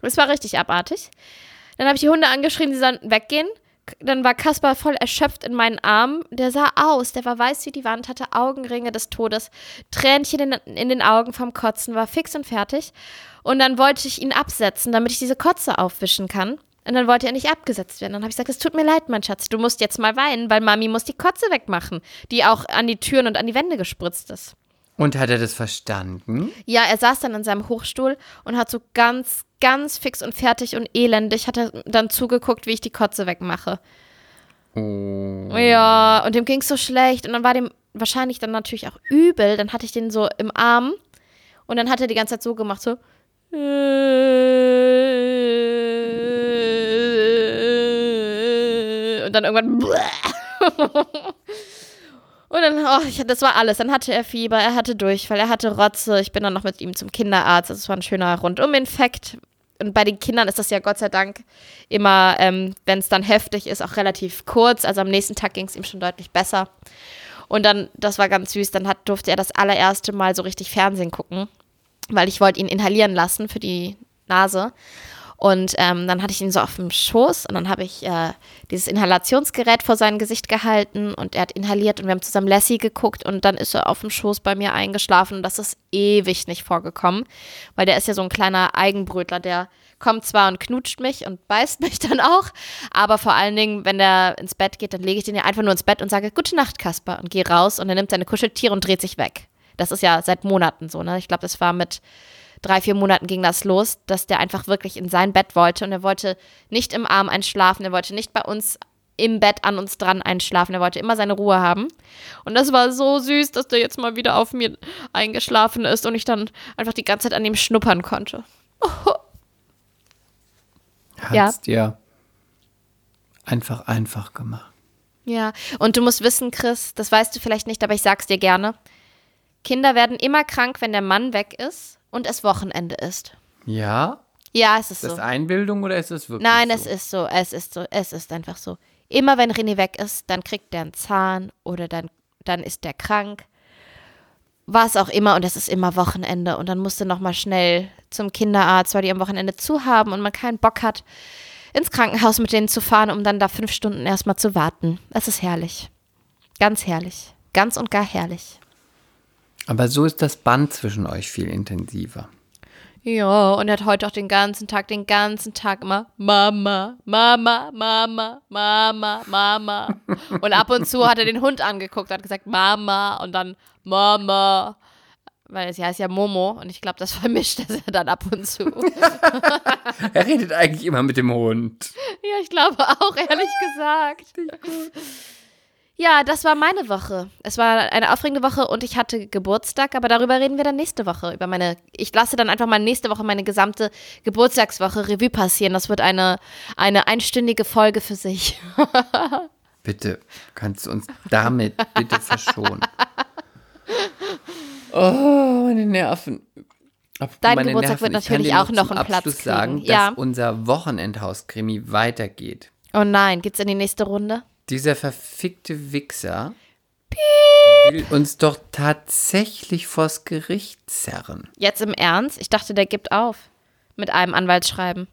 Das war richtig abartig. Dann habe ich die Hunde angeschrien, sie sollen weggehen. Dann war Kaspar voll erschöpft in meinen Armen. Der sah aus, der war weiß wie die Wand, hatte Augenringe des Todes, Tränchen in, in den Augen vom Kotzen, war fix und fertig. Und dann wollte ich ihn absetzen, damit ich diese Kotze aufwischen kann. Und dann wollte er nicht abgesetzt werden. Dann habe ich gesagt, es tut mir leid, mein Schatz, du musst jetzt mal weinen, weil Mami muss die Kotze wegmachen, die auch an die Türen und an die Wände gespritzt ist. Und hat er das verstanden? Ja, er saß dann in seinem Hochstuhl und hat so ganz, ganz fix und fertig und elendig hat er dann zugeguckt, wie ich die Kotze wegmache. Oh. Ja, und dem ging es so schlecht und dann war dem wahrscheinlich dann natürlich auch übel. Dann hatte ich den so im Arm und dann hat er die ganze Zeit so gemacht, so. Und dann irgendwann. Und dann, oh, ich, das war alles. Dann hatte er Fieber, er hatte Durchfall, er hatte Rotze. Ich bin dann noch mit ihm zum Kinderarzt. Das war ein schöner Rundum-Infekt. Und bei den Kindern ist das ja Gott sei Dank immer, ähm, wenn es dann heftig ist, auch relativ kurz. Also am nächsten Tag ging es ihm schon deutlich besser. Und dann, das war ganz süß, dann hat, durfte er das allererste Mal so richtig Fernsehen gucken, weil ich wollte ihn inhalieren lassen für die Nase. Und ähm, dann hatte ich ihn so auf dem Schoß und dann habe ich äh, dieses Inhalationsgerät vor sein Gesicht gehalten und er hat inhaliert und wir haben zusammen Lassie geguckt und dann ist er auf dem Schoß bei mir eingeschlafen und das ist ewig nicht vorgekommen, weil der ist ja so ein kleiner Eigenbrötler, der kommt zwar und knutscht mich und beißt mich dann auch, aber vor allen Dingen, wenn der ins Bett geht, dann lege ich den ja einfach nur ins Bett und sage, gute Nacht, Kasper und gehe raus und er nimmt seine Kuscheltiere und dreht sich weg. Das ist ja seit Monaten so, ne? Ich glaube, das war mit drei, vier Monaten ging das los, dass der einfach wirklich in sein Bett wollte und er wollte nicht im Arm einschlafen, er wollte nicht bei uns im Bett an uns dran einschlafen, er wollte immer seine Ruhe haben. Und das war so süß, dass der jetzt mal wieder auf mir eingeschlafen ist und ich dann einfach die ganze Zeit an ihm schnuppern konnte. Hat's Ja. dir einfach einfach gemacht. Ja, und du musst wissen, Chris, das weißt du vielleicht nicht, aber ich sag's dir gerne. Kinder werden immer krank, wenn der Mann weg ist und es Wochenende ist. Ja? Ja, es ist Ist so. das Einbildung oder ist das wirklich Nein, so? es ist so, es ist so, es ist einfach so. Immer wenn René weg ist, dann kriegt der einen Zahn oder dann, dann ist der krank. Was auch immer und es ist immer Wochenende und dann musst du nochmal schnell zum Kinderarzt, weil die am Wochenende zu haben und man keinen Bock hat, ins Krankenhaus mit denen zu fahren, um dann da fünf Stunden erstmal zu warten. Das ist herrlich. Ganz herrlich. Ganz und gar herrlich. Aber so ist das Band zwischen euch viel intensiver. Ja, und er hat heute auch den ganzen Tag, den ganzen Tag immer Mama, Mama, Mama, Mama, Mama. Und ab und zu hat er den Hund angeguckt, hat gesagt Mama und dann Mama. Weil sie heißt ja Momo und ich glaube, das vermischt er dann ab und zu. Er redet eigentlich immer mit dem Hund. ja, ich glaube auch, ehrlich gesagt. Ja, das war meine Woche. Es war eine aufregende Woche und ich hatte Geburtstag, aber darüber reden wir dann nächste Woche. Über meine, ich lasse dann einfach mal nächste Woche meine gesamte Geburtstagswoche Revue passieren. Das wird eine, eine einstündige Folge für sich. Bitte, kannst du uns damit bitte verschonen? Oh, meine Nerven. Apropos Dein meine Geburtstag wird Ich kann natürlich auch noch einen Platz kriegen. sagen, Ja. dass unser Wochenendhaus-Krimi weitergeht. Oh nein, geht's in die nächste Runde? Dieser verfickte Wichser will uns doch tatsächlich vors Gericht zerren. Jetzt im Ernst? Ich dachte, der gibt auf. Mit einem Anwaltsschreiben.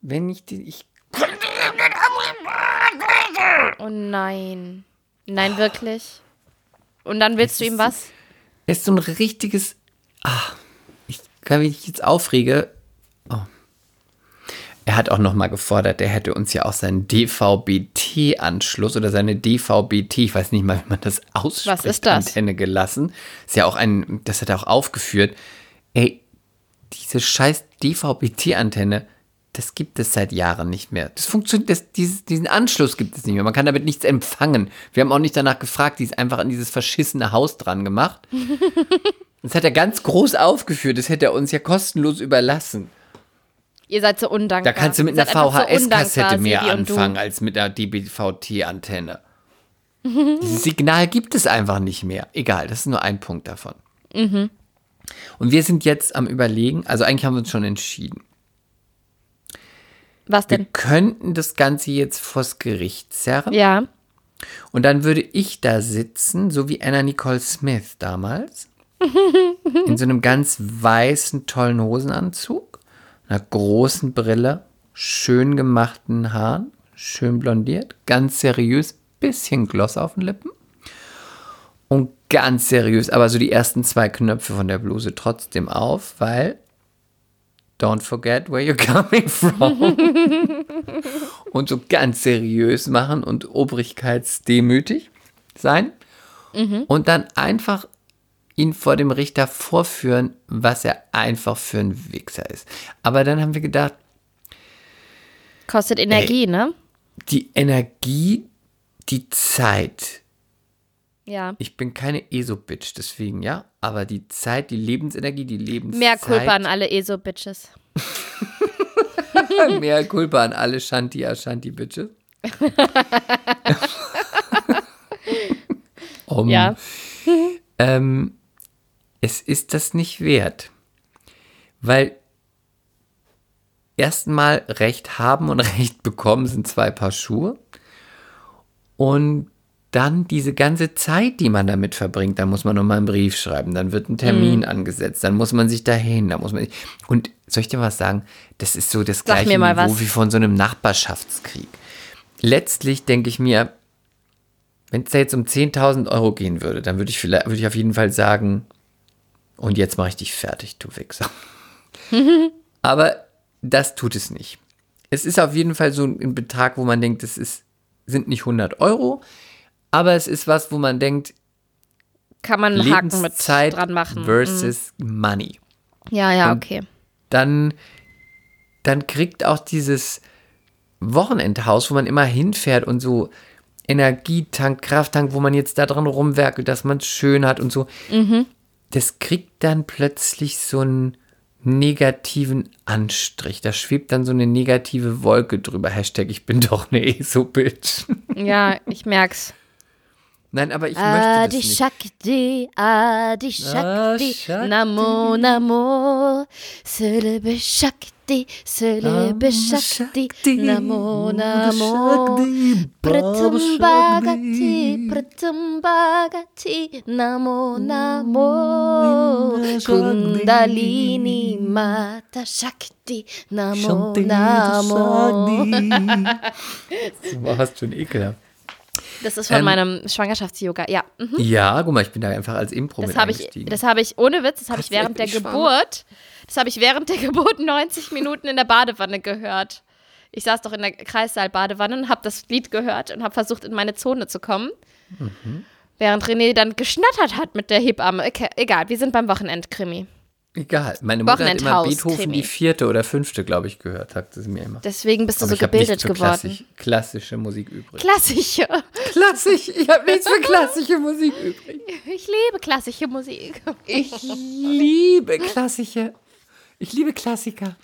Wenn ich die, ich Oh nein. Nein, wirklich? Und dann willst du ihm was? Er ist so ein richtiges. Ah, ich kann mich jetzt aufrege. Oh. Er hat auch noch mal gefordert, er hätte uns ja auch seinen DVB-T-Anschluss oder seine DVB-T, ich weiß nicht mal, wie man das ausspricht, Was ist das? Antenne gelassen. Ist ja auch ein, das hat er auch aufgeführt. Ey, diese scheiß DVB-T-Antenne, das gibt es seit Jahren nicht mehr. Das funktioniert, das, dieses, diesen Anschluss gibt es nicht mehr. Man kann damit nichts empfangen. Wir haben auch nicht danach gefragt, die ist einfach an dieses verschissene Haus dran gemacht. Das hat er ganz groß aufgeführt, das hätte er uns ja kostenlos überlassen. Ihr seid so undankbar. Da kannst du mit Ihr einer so VHS-Kassette undankbar, mehr anfangen als mit einer DBVT-Antenne. Dieses Signal gibt es einfach nicht mehr. Egal, das ist nur ein Punkt davon. Mhm. Und wir sind jetzt am Überlegen, also eigentlich haben wir uns schon entschieden. Was Wir denn? könnten das Ganze jetzt vors Gericht zerren. Ja. Und dann würde ich da sitzen, so wie Anna Nicole Smith damals, in so einem ganz weißen, tollen Hosenanzug, einer großen Brille, schön gemachten Haaren, schön blondiert, ganz seriös, bisschen Gloss auf den Lippen. Und ganz seriös, aber so die ersten zwei Knöpfe von der Bluse trotzdem auf, weil don't forget where you're coming from. und so ganz seriös machen und obrigkeitsdemütig sein. Und dann einfach ihn vor dem Richter vorführen, was er einfach für ein Wichser ist. Aber dann haben wir gedacht, Kostet Energie, ne? die Energie, die Zeit, Ja. ich bin keine ESO-Bitch, deswegen, ja, aber die Zeit, die Lebensenergie, die Lebenszeit. Mehr Kulpa an alle ESO-Bitches. Mehr Culpa an alle Shanti Ashanti Bitches. um, Ja. Ähm, es ist das nicht wert. Weil erstmal Recht haben und Recht bekommen sind zwei Paar Schuhe. Und dann diese ganze Zeit, die man damit verbringt, da muss man nochmal einen Brief schreiben, dann wird ein. Termin angesetzt, dann muss man sich dahin, da muss man. Und soll ich dir was sagen? Das ist so das Sag gleiche Niveau was. wie von so einem Nachbarschaftskrieg. Letztlich denke ich mir, wenn es da jetzt um 10.000 Euro gehen würde, dann würde ich, vielleicht, würde ich auf jeden Fall sagen, und jetzt mache ich dich fertig, du Wichser. Aber das tut es nicht. Es ist auf jeden Fall so ein Betrag, wo man denkt, das ist, sind nicht 100 Euro, aber es ist was, wo man denkt, Kann man einen Haken mit dran machen. versus Money. Ja, ja, Und- okay. Dann, dann kriegt auch dieses Wochenendhaus, wo man immer hinfährt und so Energietank, Krafttank, wo man jetzt da dran rumwerkelt, dass man es schön hat und so, das kriegt dann plötzlich so einen negativen Anstrich. Da schwebt dann so eine negative Wolke drüber. Hashtag, ich bin doch eine ESO-Bitch. Ja, ich merk's. Nein, aber ich möchte Adi das nicht. Shakti, Adi Shakti, Shakti. Namo Namo, Selebe Shakti, Selebe Namo Shakti, Shakti, Namo Namo Shakti, Pratam Bhagati, Pratam Bhagati, Namo Namo, Kundalini Mata Shakti, Namo Namo. Du warst schon ekelhaft. Das ist von Ähm, meinem Schwangerschafts-Yoga, ja. Mhm. Ja, guck mal, ich bin da einfach als Impro Das habe ich, das habe ich, ohne Witz, das habe ich während der schwanger. Geburt, das habe ich während der Geburt 90 Minuten in der Badewanne gehört. Ich saß doch in der Kreissaal-Badewanne und habe das Lied gehört und habe versucht, in meine Zone zu kommen. Mhm. Während René dann geschnattert hat mit der Hebamme. Okay, egal, wir sind beim Wochenendkrimi. Egal. Meine Mutter hat immer Beethoven Krimi. die vierte oder fünfte, glaube ich, gehört, sagte sie mir immer. Deswegen bist du Aber so gebildet geworden. klassisch, klassische Musik übrig. Klassische. Klassisch, ich habe nichts für klassische Musik übrig. Ich liebe klassische Musik. Ich liebe klassische, ich liebe Klassiker.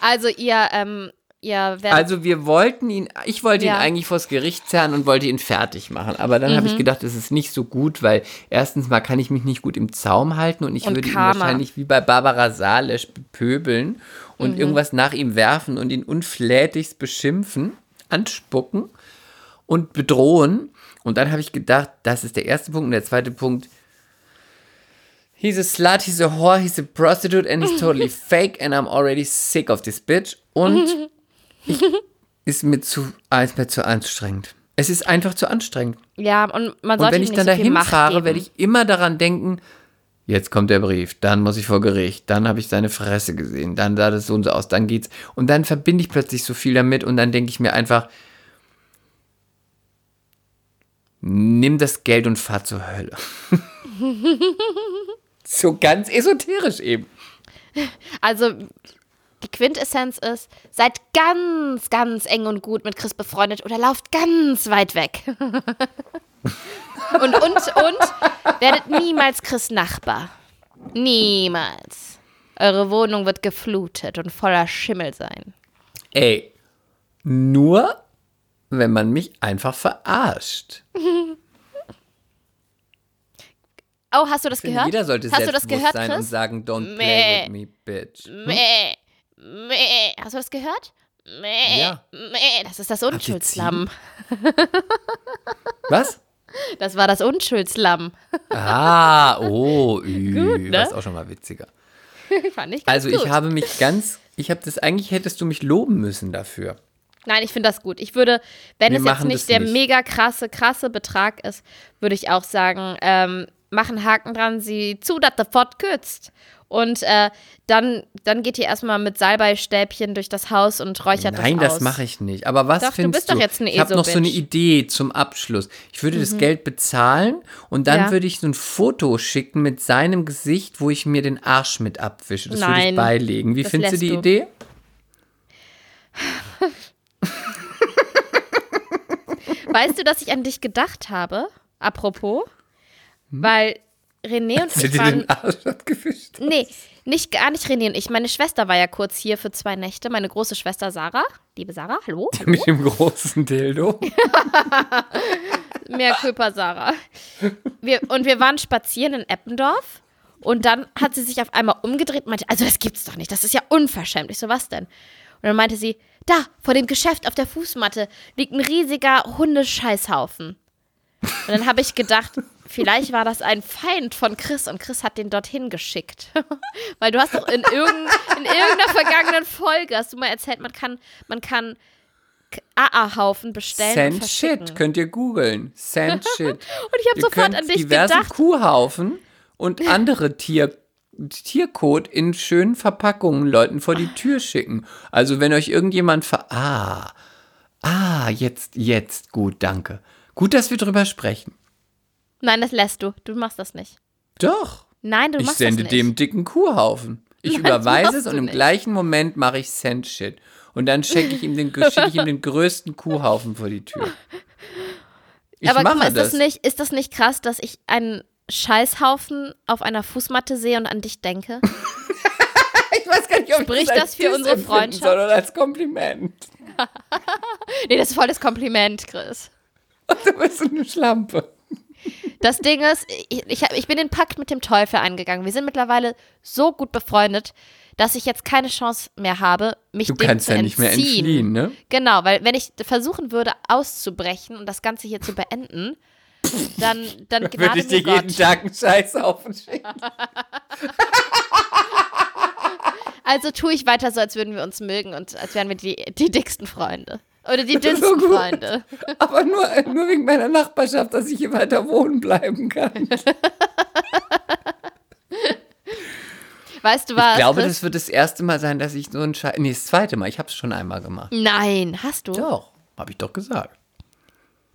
Also ihr, ähm, werdet Also wir wollten ihn, ich wollte Ja. ihn eigentlich vors Gericht zerren und wollte ihn fertig machen. Aber dann habe ich Mhm. gedacht, es ist nicht so gut, weil erstens mal kann ich mich nicht gut im Zaum halten und ich Und würde ihn Karma. wahrscheinlich wie bei Barbara Salesch bepöbeln und Mhm. irgendwas nach ihm werfen und ihn unflätigst beschimpfen, anspucken und bedrohen. Und dann habe ich gedacht, das ist der erste Punkt. Und der zweite Punkt, He's a slut, he's a whore, he's a prostitute and he's totally fake and I'm already sick of this bitch. Und ich, ist mir zu, ah, ist mir zu anstrengend. Es ist einfach zu anstrengend. ja, und man Und sollte wenn ihm ich nicht dann so dahin fahre, werde ich immer daran denken, jetzt kommt der Brief, dann muss ich vor Gericht, dann habe ich seine Fresse gesehen, dann sah das so und so aus, dann geht's. Und dann verbinde ich plötzlich so viel damit und dann denke ich mir einfach, nimm das Geld und fahr zur Hölle. so ganz esoterisch eben. Also die Quintessenz ist, seid ganz, ganz eng und gut mit Chris befreundet oder lauft ganz weit weg. und, und, und werdet niemals Chris Nachbar. Niemals. Eure Wohnung wird geflutet und voller Schimmel sein. Ey, nur wenn man mich einfach verarscht. Oh, hast du das gehört? Jeder sollte hast du das selbstbewusst gehört, sein und sagen, don't Meh. play with me, bitch. Meh, meh. Hast du das gehört? Meh, Ja. meh. Das ist das Unschuldslamm. Was? Das war das Unschuldslamm. Ah, oh, ü, Gut, ne? das ist auch schon mal witziger. Fand ich ganz Also gut. ich habe mich ganz, ich habe das, eigentlich hättest du mich loben müssen dafür. Nein, ich finde das gut. Ich würde, wenn Wir es jetzt nicht der nicht. mega krasse, krasse Betrag ist, würde ich auch sagen, ähm, machen Haken dran, sie zu, dass der Fort kürzt. Und äh, dann, dann geht ihr erstmal mit Salbeistäbchen durch das Haus und räuchert Nein, das aus. das mache ich nicht. Aber was Doch, du findest bist doch jetzt eine Ich habe noch so eine. Idee zum Abschluss. Ich würde das Geld bezahlen und dann Ja. würde ich so ein Foto schicken mit seinem Gesicht, wo ich mir den Arsch mit abwische. Das würde ich Nein, beilegen. Wie findest du die du. Idee? Weißt du, dass ich an dich gedacht habe? Apropos. Hm? Weil René und Hast du ich waren. den Arsch abgewischt? Nee, nicht gar nicht René und ich. Meine Schwester war ja kurz hier für zwei Nächte. Meine große Schwester Sarah. Liebe Sarah, hallo. hallo. Mit dem großen Dildo. Mehr Köper Sarah. Wir, und wir waren spazieren in Eppendorf. Und dann hat sie sich auf einmal umgedreht und meinte, also das gibt's doch nicht, das ist ja unverschämt. Ich so, was denn? Und dann meinte sie, da, vor dem Geschäft auf der Fußmatte liegt ein riesiger Hundescheißhaufen. Und dann habe ich gedacht, vielleicht war das ein Feind von Chris und Chris hat den dorthin geschickt. Weil du hast doch in, irgend, in irgendeiner vergangenen Folge, hast du mal erzählt, man kann, man kann AA-Haufen bestellen und Sand verschicken. Shit, könnt ihr googeln. Sand Shit. Und ich habe sofort an dich diverse gedacht. Kuhhaufen und andere Tier, Tierkot in schönen Verpackungen Leuten vor die Tür schicken. Also wenn euch irgendjemand ver... Ah, ah, jetzt, jetzt, gut, danke. Gut, dass wir drüber sprechen. Nein, das lässt du. Du machst das nicht. Doch, Nein, du ich machst sende das nicht. dem dicken Kuhhaufen. Ich Nein, das überweise es und im nicht. gleichen Moment mache ich Sand Shit. Und dann schicke ich ihm den, schicke ich ihm den größten Kuhhaufen vor die Tür. Ich Aber mache guck mal, ist das. das. nicht, ist das nicht krass, dass ich einen Scheißhaufen auf einer Fußmatte sehe und an dich denke? Ich weiß gar nicht, ob Spricht ich als das für unsere Freundschaft? Soll oder als Kompliment. nee, das ist voll das Kompliment, Chris. Du bist eine Schlampe. Das Ding ist, ich, ich, ich bin den Pakt mit dem Teufel eingegangen. Wir sind mittlerweile so gut befreundet, dass ich jetzt keine Chance mehr habe, mich Du dem kannst zu ja nicht mehr entziehen. entfliehen, ne? Genau, weil wenn ich versuchen würde, auszubrechen und das Ganze hier zu beenden, dann, dann Würde gnade ich dir jeden Gott. Tag einen Scheißhaufen schicken. Also tue ich weiter so, als würden wir uns mögen und als wären wir die, die dicksten Freunde. Oder die So dünnsten gut. Freunde. Aber nur, nur wegen meiner Nachbarschaft, dass ich hier weiter wohnen bleiben kann. Weißt du was? Ich glaube, das wird das erste Mal sein, dass ich so einen Scheiß. Nee, das zweite Mal. Ich habe es schon einmal gemacht. Nein, hast du? Doch, habe ich doch gesagt.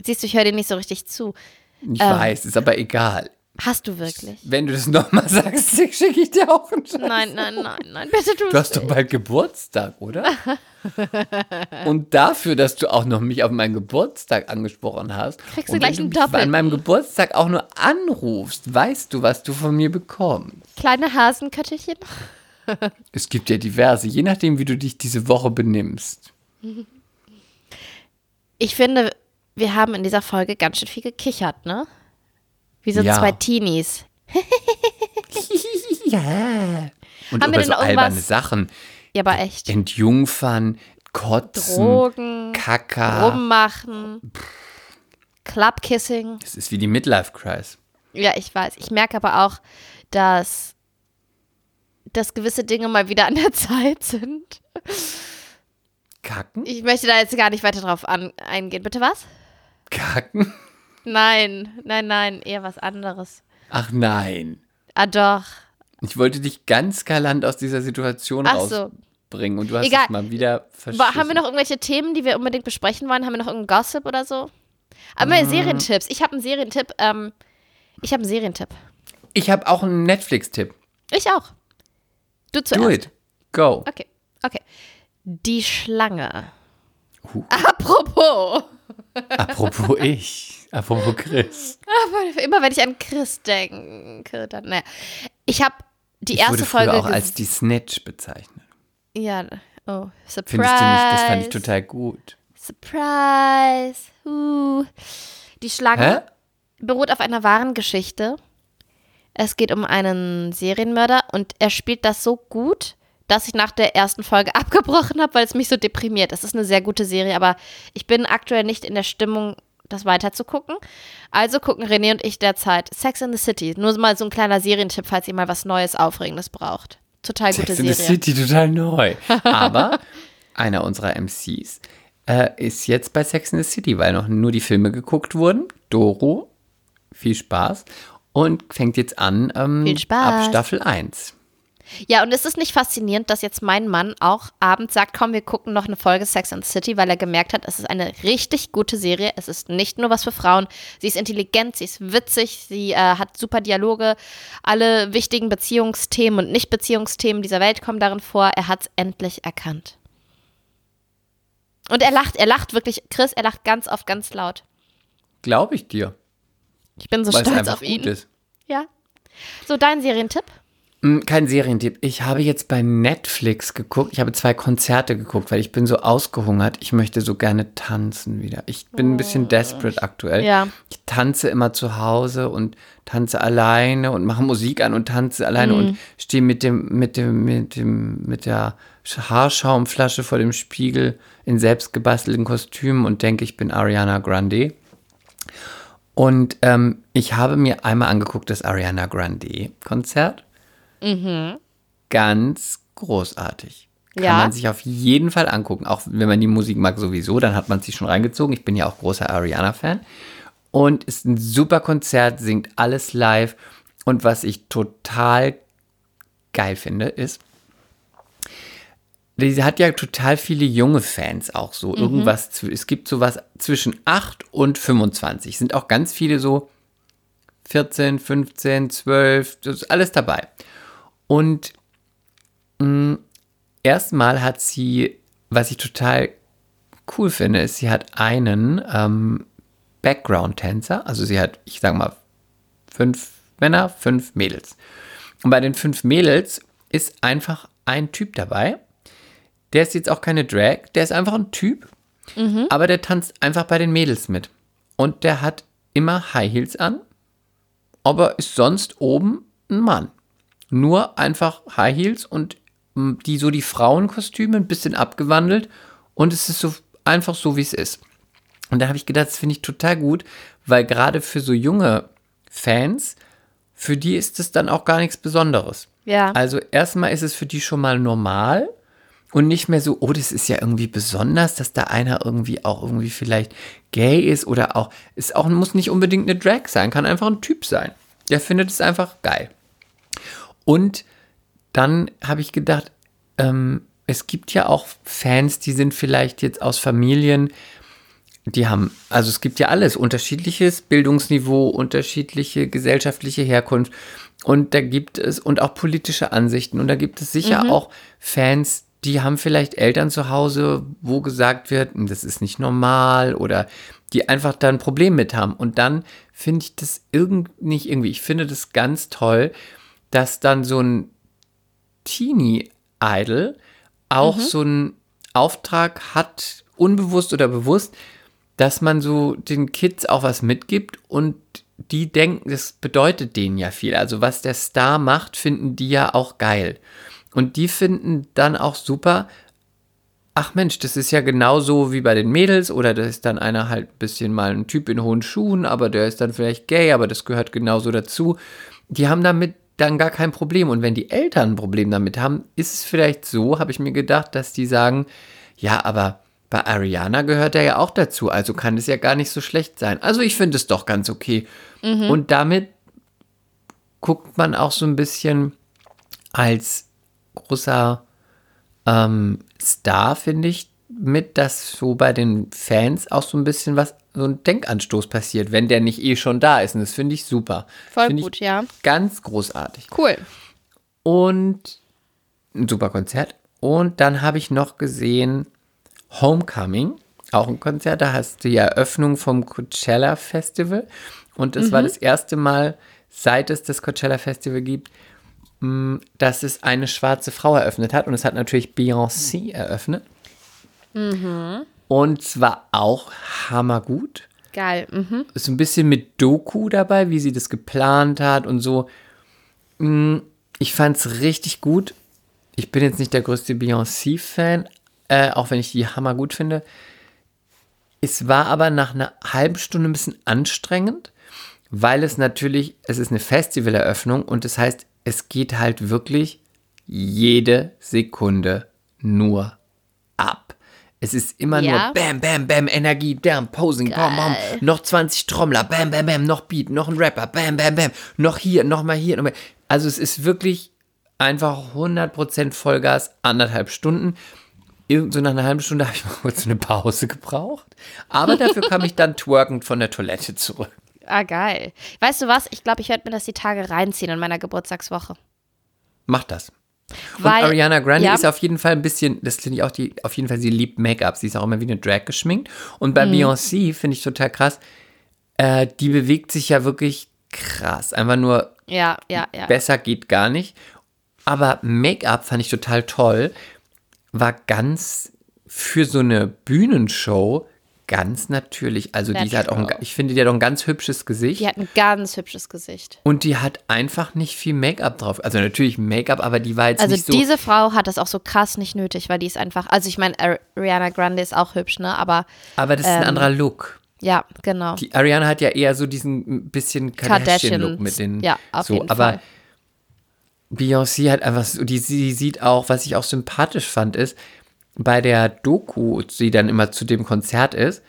Siehst du, ich höre dir nicht so richtig zu. Ich Ähm. weiß, ist aber egal. Hast du wirklich? Wenn du das nochmal sagst, schicke ich dir auch einen Scheiß. Nein, nein, nein, nein, bitte tu Du hast doch bald Geburtstag, oder? Und dafür, dass du auch noch mich auf meinen Geburtstag angesprochen hast, Kriegst du gleich wenn einen du mich Doppel. an meinem Geburtstag auch nur anrufst, weißt du, was du von mir bekommst. Kleine Hasenköttelchen. Es gibt ja diverse, je nachdem, wie du dich diese Woche benimmst. Ich finde, wir haben in dieser Folge ganz schön viel gekichert, ne? Wie so Ja. zwei Teenies. Ja. Und Haben wir über denn so alberne Sachen. Ja, aber echt. Entjungfern, Kotzen, Drogen, Kacker. rummachen, Clubkissing. Das ist wie die Midlife-Crisis. Ja, ich weiß. Ich merke aber auch, dass, dass gewisse Dinge mal wieder an der Zeit sind. Kacken? Ich möchte da jetzt gar nicht weiter drauf an, eingehen. Bitte was? Kacken? Nein, nein, nein, eher was anderes. Ach nein. Ah, doch. Ich wollte dich ganz galant aus dieser Situation Ach so. rausbringen und du hast Egal. es mal wieder verschissen. Haben wir noch irgendwelche Themen, die wir unbedingt besprechen wollen? Haben wir noch irgendeinen Gossip oder so? Aber Mm. Serientipps. Ich habe einen Serientipp. Ähm, ich habe einen Serientipp. Ich habe auch einen Netflix-Tipp. Ich auch. Du zuerst. Do it. Go. Okay, okay. Die Schlange. Huh. Apropos. Apropos ich. Apropos Chris. Aber immer wenn ich an Chris denke, dann, naja. Ich habe die Ich erste wurde Folge auch als die Snitch bezeichnet. Ja, oh, Surprise. Findest du nicht? Das fand ich total gut. Surprise. Uh. Die Schlange Hä? beruht auf einer wahren Geschichte. Es geht um einen Serienmörder und er spielt das so gut, dass ich nach der ersten Folge abgebrochen habe, weil es mich so deprimiert. Es ist eine sehr gute Serie, aber ich bin aktuell nicht in der Stimmung, das weiter zu gucken. Also gucken René und ich derzeit Sex in the City. Nur mal so ein kleiner Serientipp, falls ihr mal was Neues, Aufregendes braucht. Total gute Sex in the Serie. City total neu. Aber einer unserer MCs äh, ist jetzt bei Sex in the City, weil noch nur die Filme geguckt wurden. Doro, viel Spaß. Und fängt jetzt an ähm, Viel Spaß. ab Staffel 1. Ja, und ist es nicht faszinierend, dass jetzt mein Mann auch abends sagt, komm, wir gucken noch eine Folge Sex and City, weil er gemerkt hat, es ist eine richtig gute Serie. Es ist nicht nur was für Frauen. Sie ist intelligent, sie ist witzig, sie äh, hat super Dialoge. Alle wichtigen Beziehungsthemen und Nicht-Beziehungsthemen dieser Welt kommen darin vor. Er hat es endlich erkannt. Und er lacht, er lacht wirklich, Chris, er lacht ganz oft ganz laut. Glaube ich dir. Ich bin so Weil es stolz auf ihn. gut ist. Ja. So, dein Serientipp? Mm, Kein Serientipp. Ich habe jetzt bei Netflix geguckt. Ich habe zwei Konzerte geguckt, weil ich bin so ausgehungert. Ich möchte so gerne tanzen wieder. Ich bin ein bisschen desperate aktuell. Oh. Ja. Ich tanze immer zu Hause und tanze alleine und mache Musik an und tanze alleine Mhm. und stehe mit dem, mit dem, mit dem, mit der Haarschaumflasche vor dem Spiegel in selbstgebastelten Kostümen und denke, ich bin Ariana Grande. Und ähm, ich habe mir einmal angeguckt das Ariana Grande Konzert. Ganz großartig. Kann Ja. man sich auf jeden Fall angucken. Auch wenn man die Musik mag sowieso, dann hat man sich schon reingezogen. Ich bin ja auch großer Ariana-Fan. Und ist ein super Konzert, singt alles live. Und was ich total geil finde, ist, die hat ja total viele junge Fans auch so. Irgendwas, zw- es gibt sowas zwischen 8 und 25. Sind auch ganz viele so 14, 15, 12, das ist alles dabei. Und mh, erstmal hat sie, was ich total cool finde, ist, sie hat einen ähm, Background-Tänzer. Also sie hat, ich sag mal, fünf Männer, fünf Mädels. Und bei den fünf Mädels ist einfach ein Typ dabei. Der ist jetzt auch keine Drag, der ist einfach ein Typ. Aber der tanzt einfach bei den Mädels mit. Und der hat immer High Heels an, aber ist sonst oben ein Mann. Nur einfach High Heels und mm, die so die Frauenkostüme ein bisschen abgewandelt und es ist so einfach so, wie es ist. Und da habe ich gedacht, das finde ich total gut, weil gerade für so junge Fans, für die ist es dann auch gar nichts Besonderes. Ja. Also erstmal ist es für die schon mal normal und nicht mehr so, oh, das ist ja irgendwie besonders, dass da einer irgendwie auch irgendwie vielleicht gay ist oder auch, ist auch, muss nicht unbedingt eine Drag sein, kann einfach ein Typ sein. Der findet es einfach geil. Und dann habe ich gedacht, ähm, es gibt ja auch Fans, die sind vielleicht jetzt aus Familien, Die haben, also es gibt ja alles, unterschiedliches Bildungsniveau, unterschiedliche gesellschaftliche Herkunft. Und da gibt es, und auch politische Ansichten. Und da gibt es sicher auch Fans, die haben vielleicht Eltern zu Hause, wo gesagt wird, "Hm, das ist nicht normal oder die einfach da ein Problem mit haben. Und dann finde ich das irgend nicht irgendwie, ich finde das ganz toll, dass dann so ein Teenie-Idol auch so einen Auftrag hat, unbewusst oder bewusst, dass man so den Kids auch was mitgibt und die denken, das bedeutet denen ja viel. Also was der Star macht, finden die ja auch geil. Und die finden dann auch super, ach Mensch, das ist ja genauso wie bei den Mädels oder da ist dann einer halt ein bisschen mal ein Typ in hohen Schuhen, aber der ist dann vielleicht gay, aber das gehört genauso dazu. Die haben damit dann gar kein Problem. Und wenn die Eltern ein Problem damit haben, ist es vielleicht so, habe ich mir gedacht, dass die sagen, ja, aber bei Ariana gehört er ja auch dazu, also kann es ja gar nicht so schlecht sein. Also ich finde es doch ganz okay. Und damit guckt man auch so ein bisschen als großer ähm, Star, finde ich, mit, dass so bei den Fans auch so ein bisschen was, so ein Denkanstoß passiert, wenn der nicht eh schon da ist. Und das finde ich super. Voll Finde gut, ja. Ganz großartig. Cool. Und ein super Konzert. Und dann habe ich noch gesehen Homecoming, auch ein Konzert. Da hast du die Eröffnung vom Coachella Festival. Und es war das erste Mal, seit es das Coachella Festival gibt, mh, dass es eine schwarze Frau eröffnet hat. Und es hat natürlich Beyoncé eröffnet. Und zwar auch hammergut Geil. Mhm. ist ein bisschen mit Doku dabei, wie sie das geplant hat und so. Mm, Ich fand es richtig gut. Ich bin jetzt nicht der größte Beyoncé-Fan, äh, auch wenn ich die Hammer gut finde. Es war aber nach einer halben Stunde ein bisschen anstrengend, weil es natürlich, es ist eine Festivaleröffnung und das heißt, es geht halt wirklich jede Sekunde nur. Es ist immer Ja. nur Bam, Bam, Bam, Energie, Bam, Posing, Bam, Bam, Geil. noch 20 Trommler, Bam, Bam, Bam, noch Beat, noch ein Rapper, Bam, Bam, Bam, noch hier, noch mal hier, noch. Also es ist wirklich einfach 100% Vollgas, anderthalb Stunden. Irgend so nach einer halben Stunde habe ich mal kurz eine Pause gebraucht. Aber dafür kam ich dann twerkend von der Toilette zurück. Ah, geil. Weißt du was? Ich glaube, ich werde mir das die Tage reinziehen in meiner Geburtstagswoche. Mach das. Und Weil- Ariana Grande ja. ist auf jeden Fall ein bisschen, das finde ich auch die, auf jeden Fall, sie liebt Make-up. Sie ist auch immer wie eine Drag geschminkt. Und Mhm. bei Beyoncé finde ich total krass, äh, die bewegt sich ja wirklich krass. Einfach nur Ja, ja, ja. besser geht gar nicht. Aber Make-up fand ich total toll. War ganz für so eine Bühnenshow ganz natürlich. Also die hat auch, ein, Natural. ich finde, die hat auch ein ganz hübsches Gesicht. Die hat ein ganz hübsches Gesicht. Und die hat einfach nicht viel Make-up drauf. Also natürlich Make-up, aber die war jetzt Also nicht so. diese Frau hat das auch so krass nicht nötig, weil die ist einfach, also ich meine, Ari- Ariana Grande ist auch hübsch, ne? Aber aber das ist ein ähm, anderer Look. ja, genau. Die Ariana hat ja eher so diesen bisschen Kardashian-Look mit den. Ja, auf so, jeden aber Fall. Beyoncé hat einfach so, die, sie sieht auch, was ich auch sympathisch fand, ist, bei der Doku, die dann immer zu dem Konzert ist,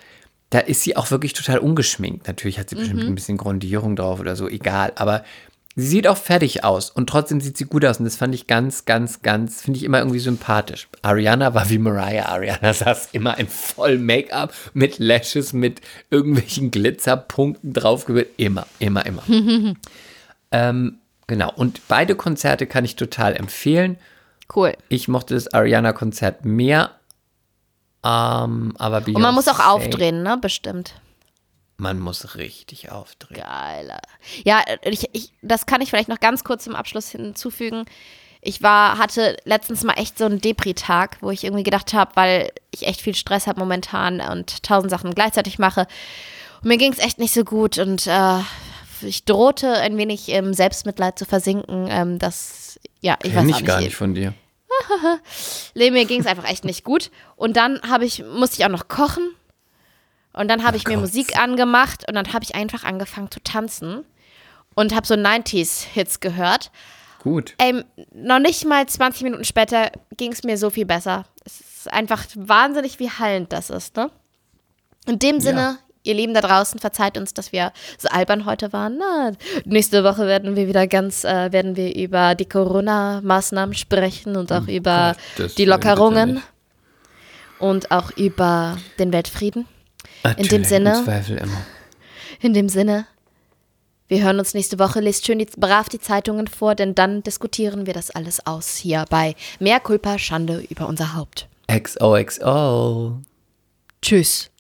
da ist sie auch wirklich total ungeschminkt. Natürlich hat sie bestimmt Mhm. ein bisschen Grundierung drauf oder so, egal. Aber sie sieht auch fertig aus und trotzdem sieht sie gut aus. Und das fand ich ganz, ganz, ganz, finde ich immer irgendwie sympathisch. Ariana war wie Mariah. Ariana saß immer in voll Make-up, mit Lashes, mit irgendwelchen Glitzerpunkten draufgewirkt. Immer, immer, immer. ähm, genau. Und beide Konzerte kann ich total empfehlen. Cool. Ich mochte das Ariana-Konzert mehr. Ähm, aber Und man muss auch Beyoncé- aufdrehen, ne? Bestimmt. Man muss richtig aufdrehen. Geiler. Ja, ich, ich, das kann ich vielleicht noch ganz kurz zum Abschluss hinzufügen. Ich war, hatte letztens mal echt so einen Depri-Tag, wo ich irgendwie gedacht habe, weil ich echt viel Stress habe momentan und tausend Sachen gleichzeitig mache. Und mir ging es echt nicht so gut und äh, ich drohte ein wenig im Selbstmitleid zu versinken. Ähm, das, ja, ich Kenn weiß ich auch nicht. gar nicht von dir. Nee, mir ging es einfach echt nicht gut. Und dann habe ich, musste ich auch noch kochen. Und dann habe ich mir Gott. Musik angemacht und dann habe ich einfach angefangen zu tanzen und habe so 90s-Hits gehört. Gut. Ey, noch nicht mal 20 Minuten später ging es mir so viel besser. Es ist einfach wahnsinnig, wie hallend das ist, ne? In dem Sinne, ihr Lieben da draußen, verzeiht uns, dass wir so albern heute waren. Na, nächste Woche werden wir wieder ganz, äh, werden wir über die Corona-Maßnahmen sprechen und auch über Gott, das die Lockerungen und auch über den Weltfrieden. Natürlich, dem Sinne- Im Zweifel immer. In dem Sinne, wir hören uns nächste Woche. Lest schön die, brav die Zeitungen vor, denn dann diskutieren wir das alles aus hier bei Mehr Culpa, Schande über unser Haupt. XOXO. Tschüss.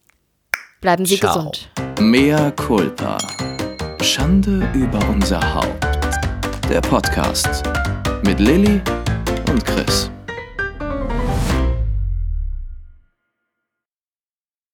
Bleiben Sie Ciao. gesund. Mea culpa. Schande über unser Haupt. Der Podcast mit Lilly und Chris.